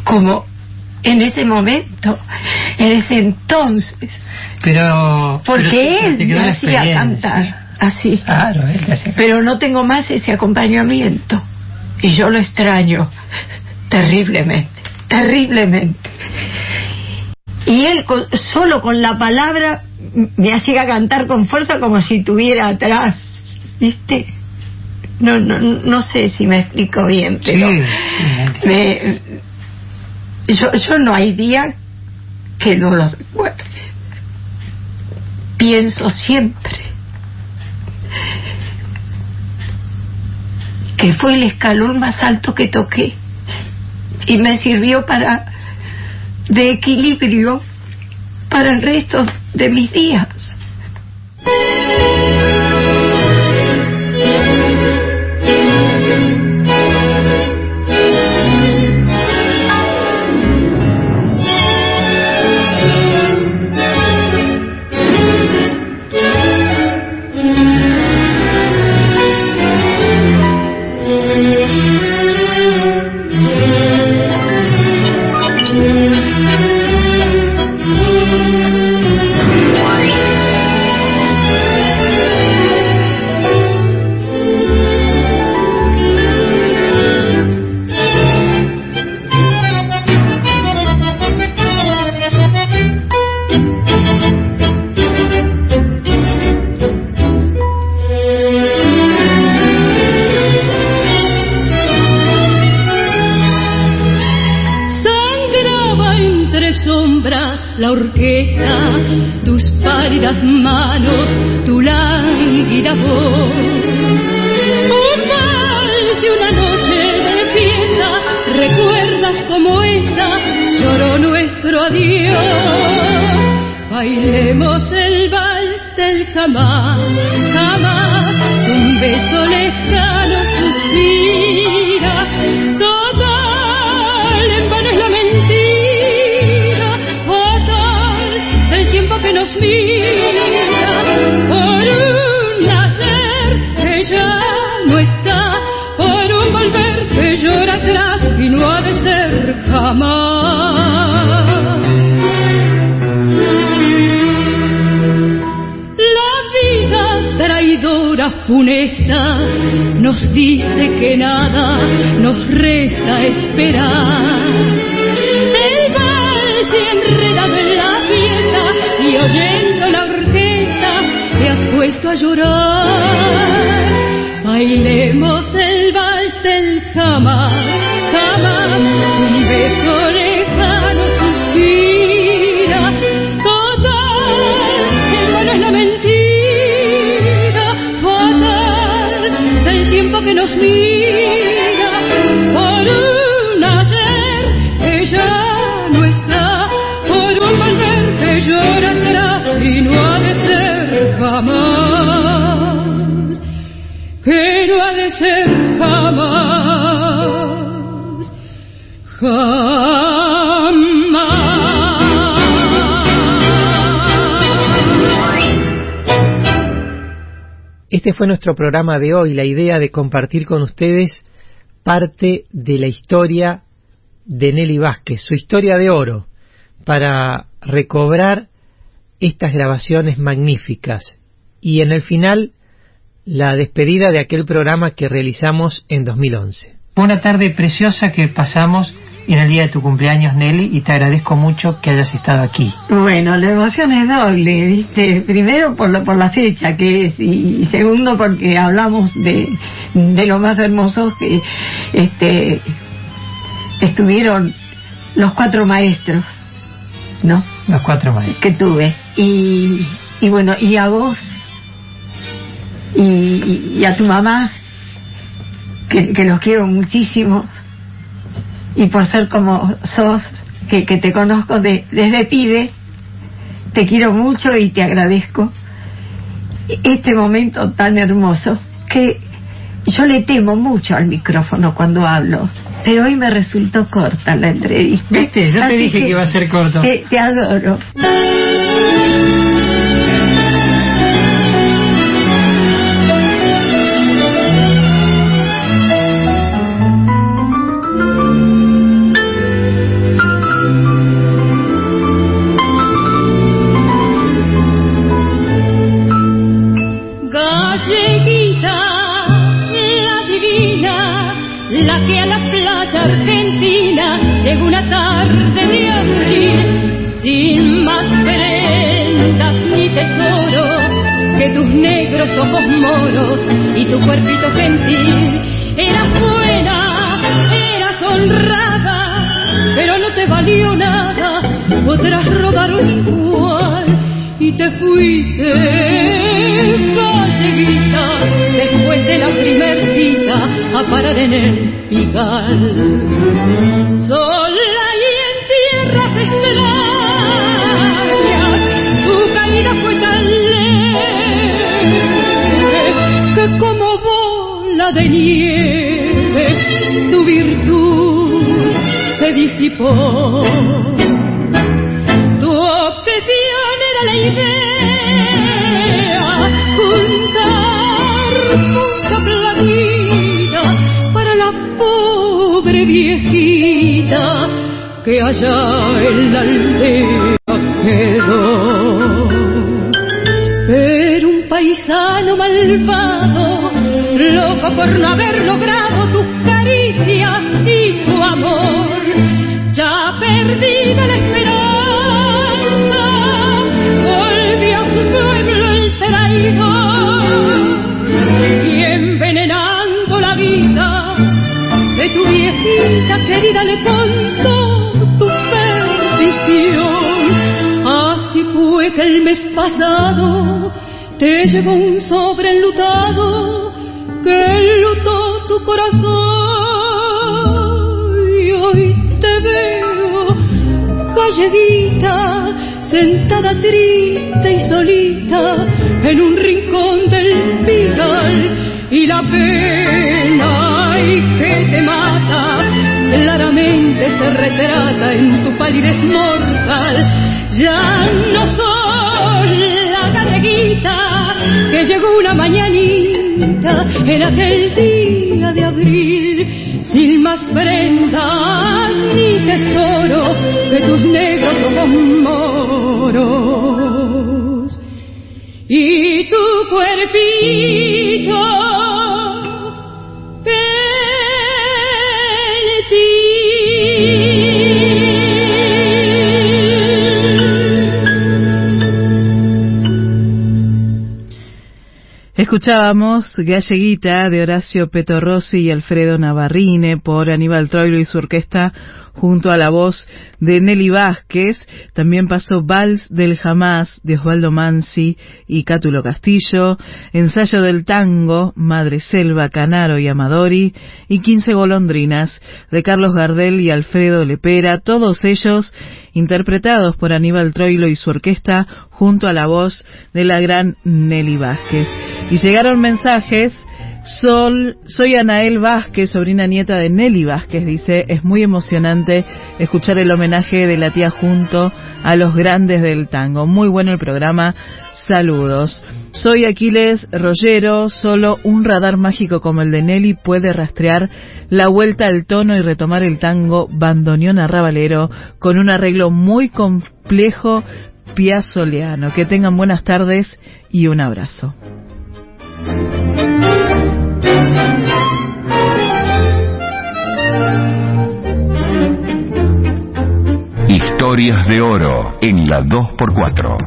como en ese momento, en ese entonces? Pero. pero Porque te- él me hacía cantar así. Claro, él hacía Pero no tengo más ese acompañamiento. Y yo lo extraño terriblemente, terriblemente. Y él con- solo con la palabra me hacía cantar con fuerza como si tuviera atrás, ¿viste? No, no, no sé si me explico bien, pero Sí, sí, me- yo, yo no hay día que no lo recuerde. Pienso siempre que fue el escalón más alto que toqué y me sirvió para de equilibrio para el resto de mis días. Este fue nuestro programa de hoy, la idea de compartir con ustedes parte de la historia de Nelly Vázquez, su historia de oro, para recobrar estas grabaciones magníficas. Y en el final, la despedida de aquel programa que realizamos en 2011. Una tarde preciosa que pasamos en el día de tu cumpleaños, Nelly, y te agradezco mucho que hayas estado aquí. Bueno, la emoción es doble, ¿viste? Primero por la, por la fecha que es, y, segundo porque hablamos de, de lo más hermoso que este, estuvieron los cuatro maestros, ¿no? Los cuatro maestros. Que tuve. Y, y bueno, y a vos, y, y a tu mamá, que, que los quiero muchísimo y por ser como sos, que, que te conozco de, desde pibe, te quiero mucho y te agradezco este momento tan hermoso que yo le temo mucho al micrófono cuando hablo, pero hoy me resultó corta la entrevista. ¿Viste? Yo te dije que, iba a ser corto. Te, te adoro. Ojos moros y tu cuerpito gentil. Eras buena, eras honrada, pero no te valió nada, otras rodaron igual y te fuiste, galleguita, después de la primer cita a parar en el pigal. Sola como bola de nieve tu virtud se disipó. Tu obsesión era la idea, juntar mucha platita para la pobre viejita que allá en la aldea quedó. Paisano malvado, loco por no haber logrado tus caricias y tu amor, ya perdida la esperanza, volvió a su pueblo el traidor y envenenando la vida de tu viejita querida le contó tu perdición. Así fue que el mes pasado te llevó un sobre enlutado que enlutó tu corazón. Y hoy te veo galleguita sentada triste y solita en un rincón del pigal y la pena ay, que te mata claramente se retrata en tu palidez mortal. Ya no soy que llegó una mañanita en aquel día de abril. Sin más prendas ni tesoro de tus negros ojos. Moros y tu cuerpito Escuchábamos Galleguita de Horacio Petorossi y Alfredo Navarrine por Aníbal Troilo y su orquesta junto a la voz de Nelly Vázquez. También pasó Vals del Jamás de Osvaldo Mansi y Cátulo Castillo, Ensayo del Tango, Madre Selva, Canaro y Amadori y Quince Golondrinas de Carlos Gardel y Alfredo Lepera, todos ellos interpretados por Aníbal Troilo y su orquesta junto a la voz de la gran Nelly Vázquez. Y llegaron mensajes Sol, soy Anael Vázquez, sobrina nieta de Nelly Vázquez, dice, es muy emocionante escuchar el homenaje de la tía junto a los grandes del tango. Muy bueno el programa, saludos. Soy Aquiles Rollero, solo un radar mágico como el de Nelly puede rastrear la vuelta al tono y retomar el tango bandoneón arrabalero con un arreglo muy complejo piazzoleano. Que tengan buenas tardes y un abrazo. Historias de oro en la 2x4.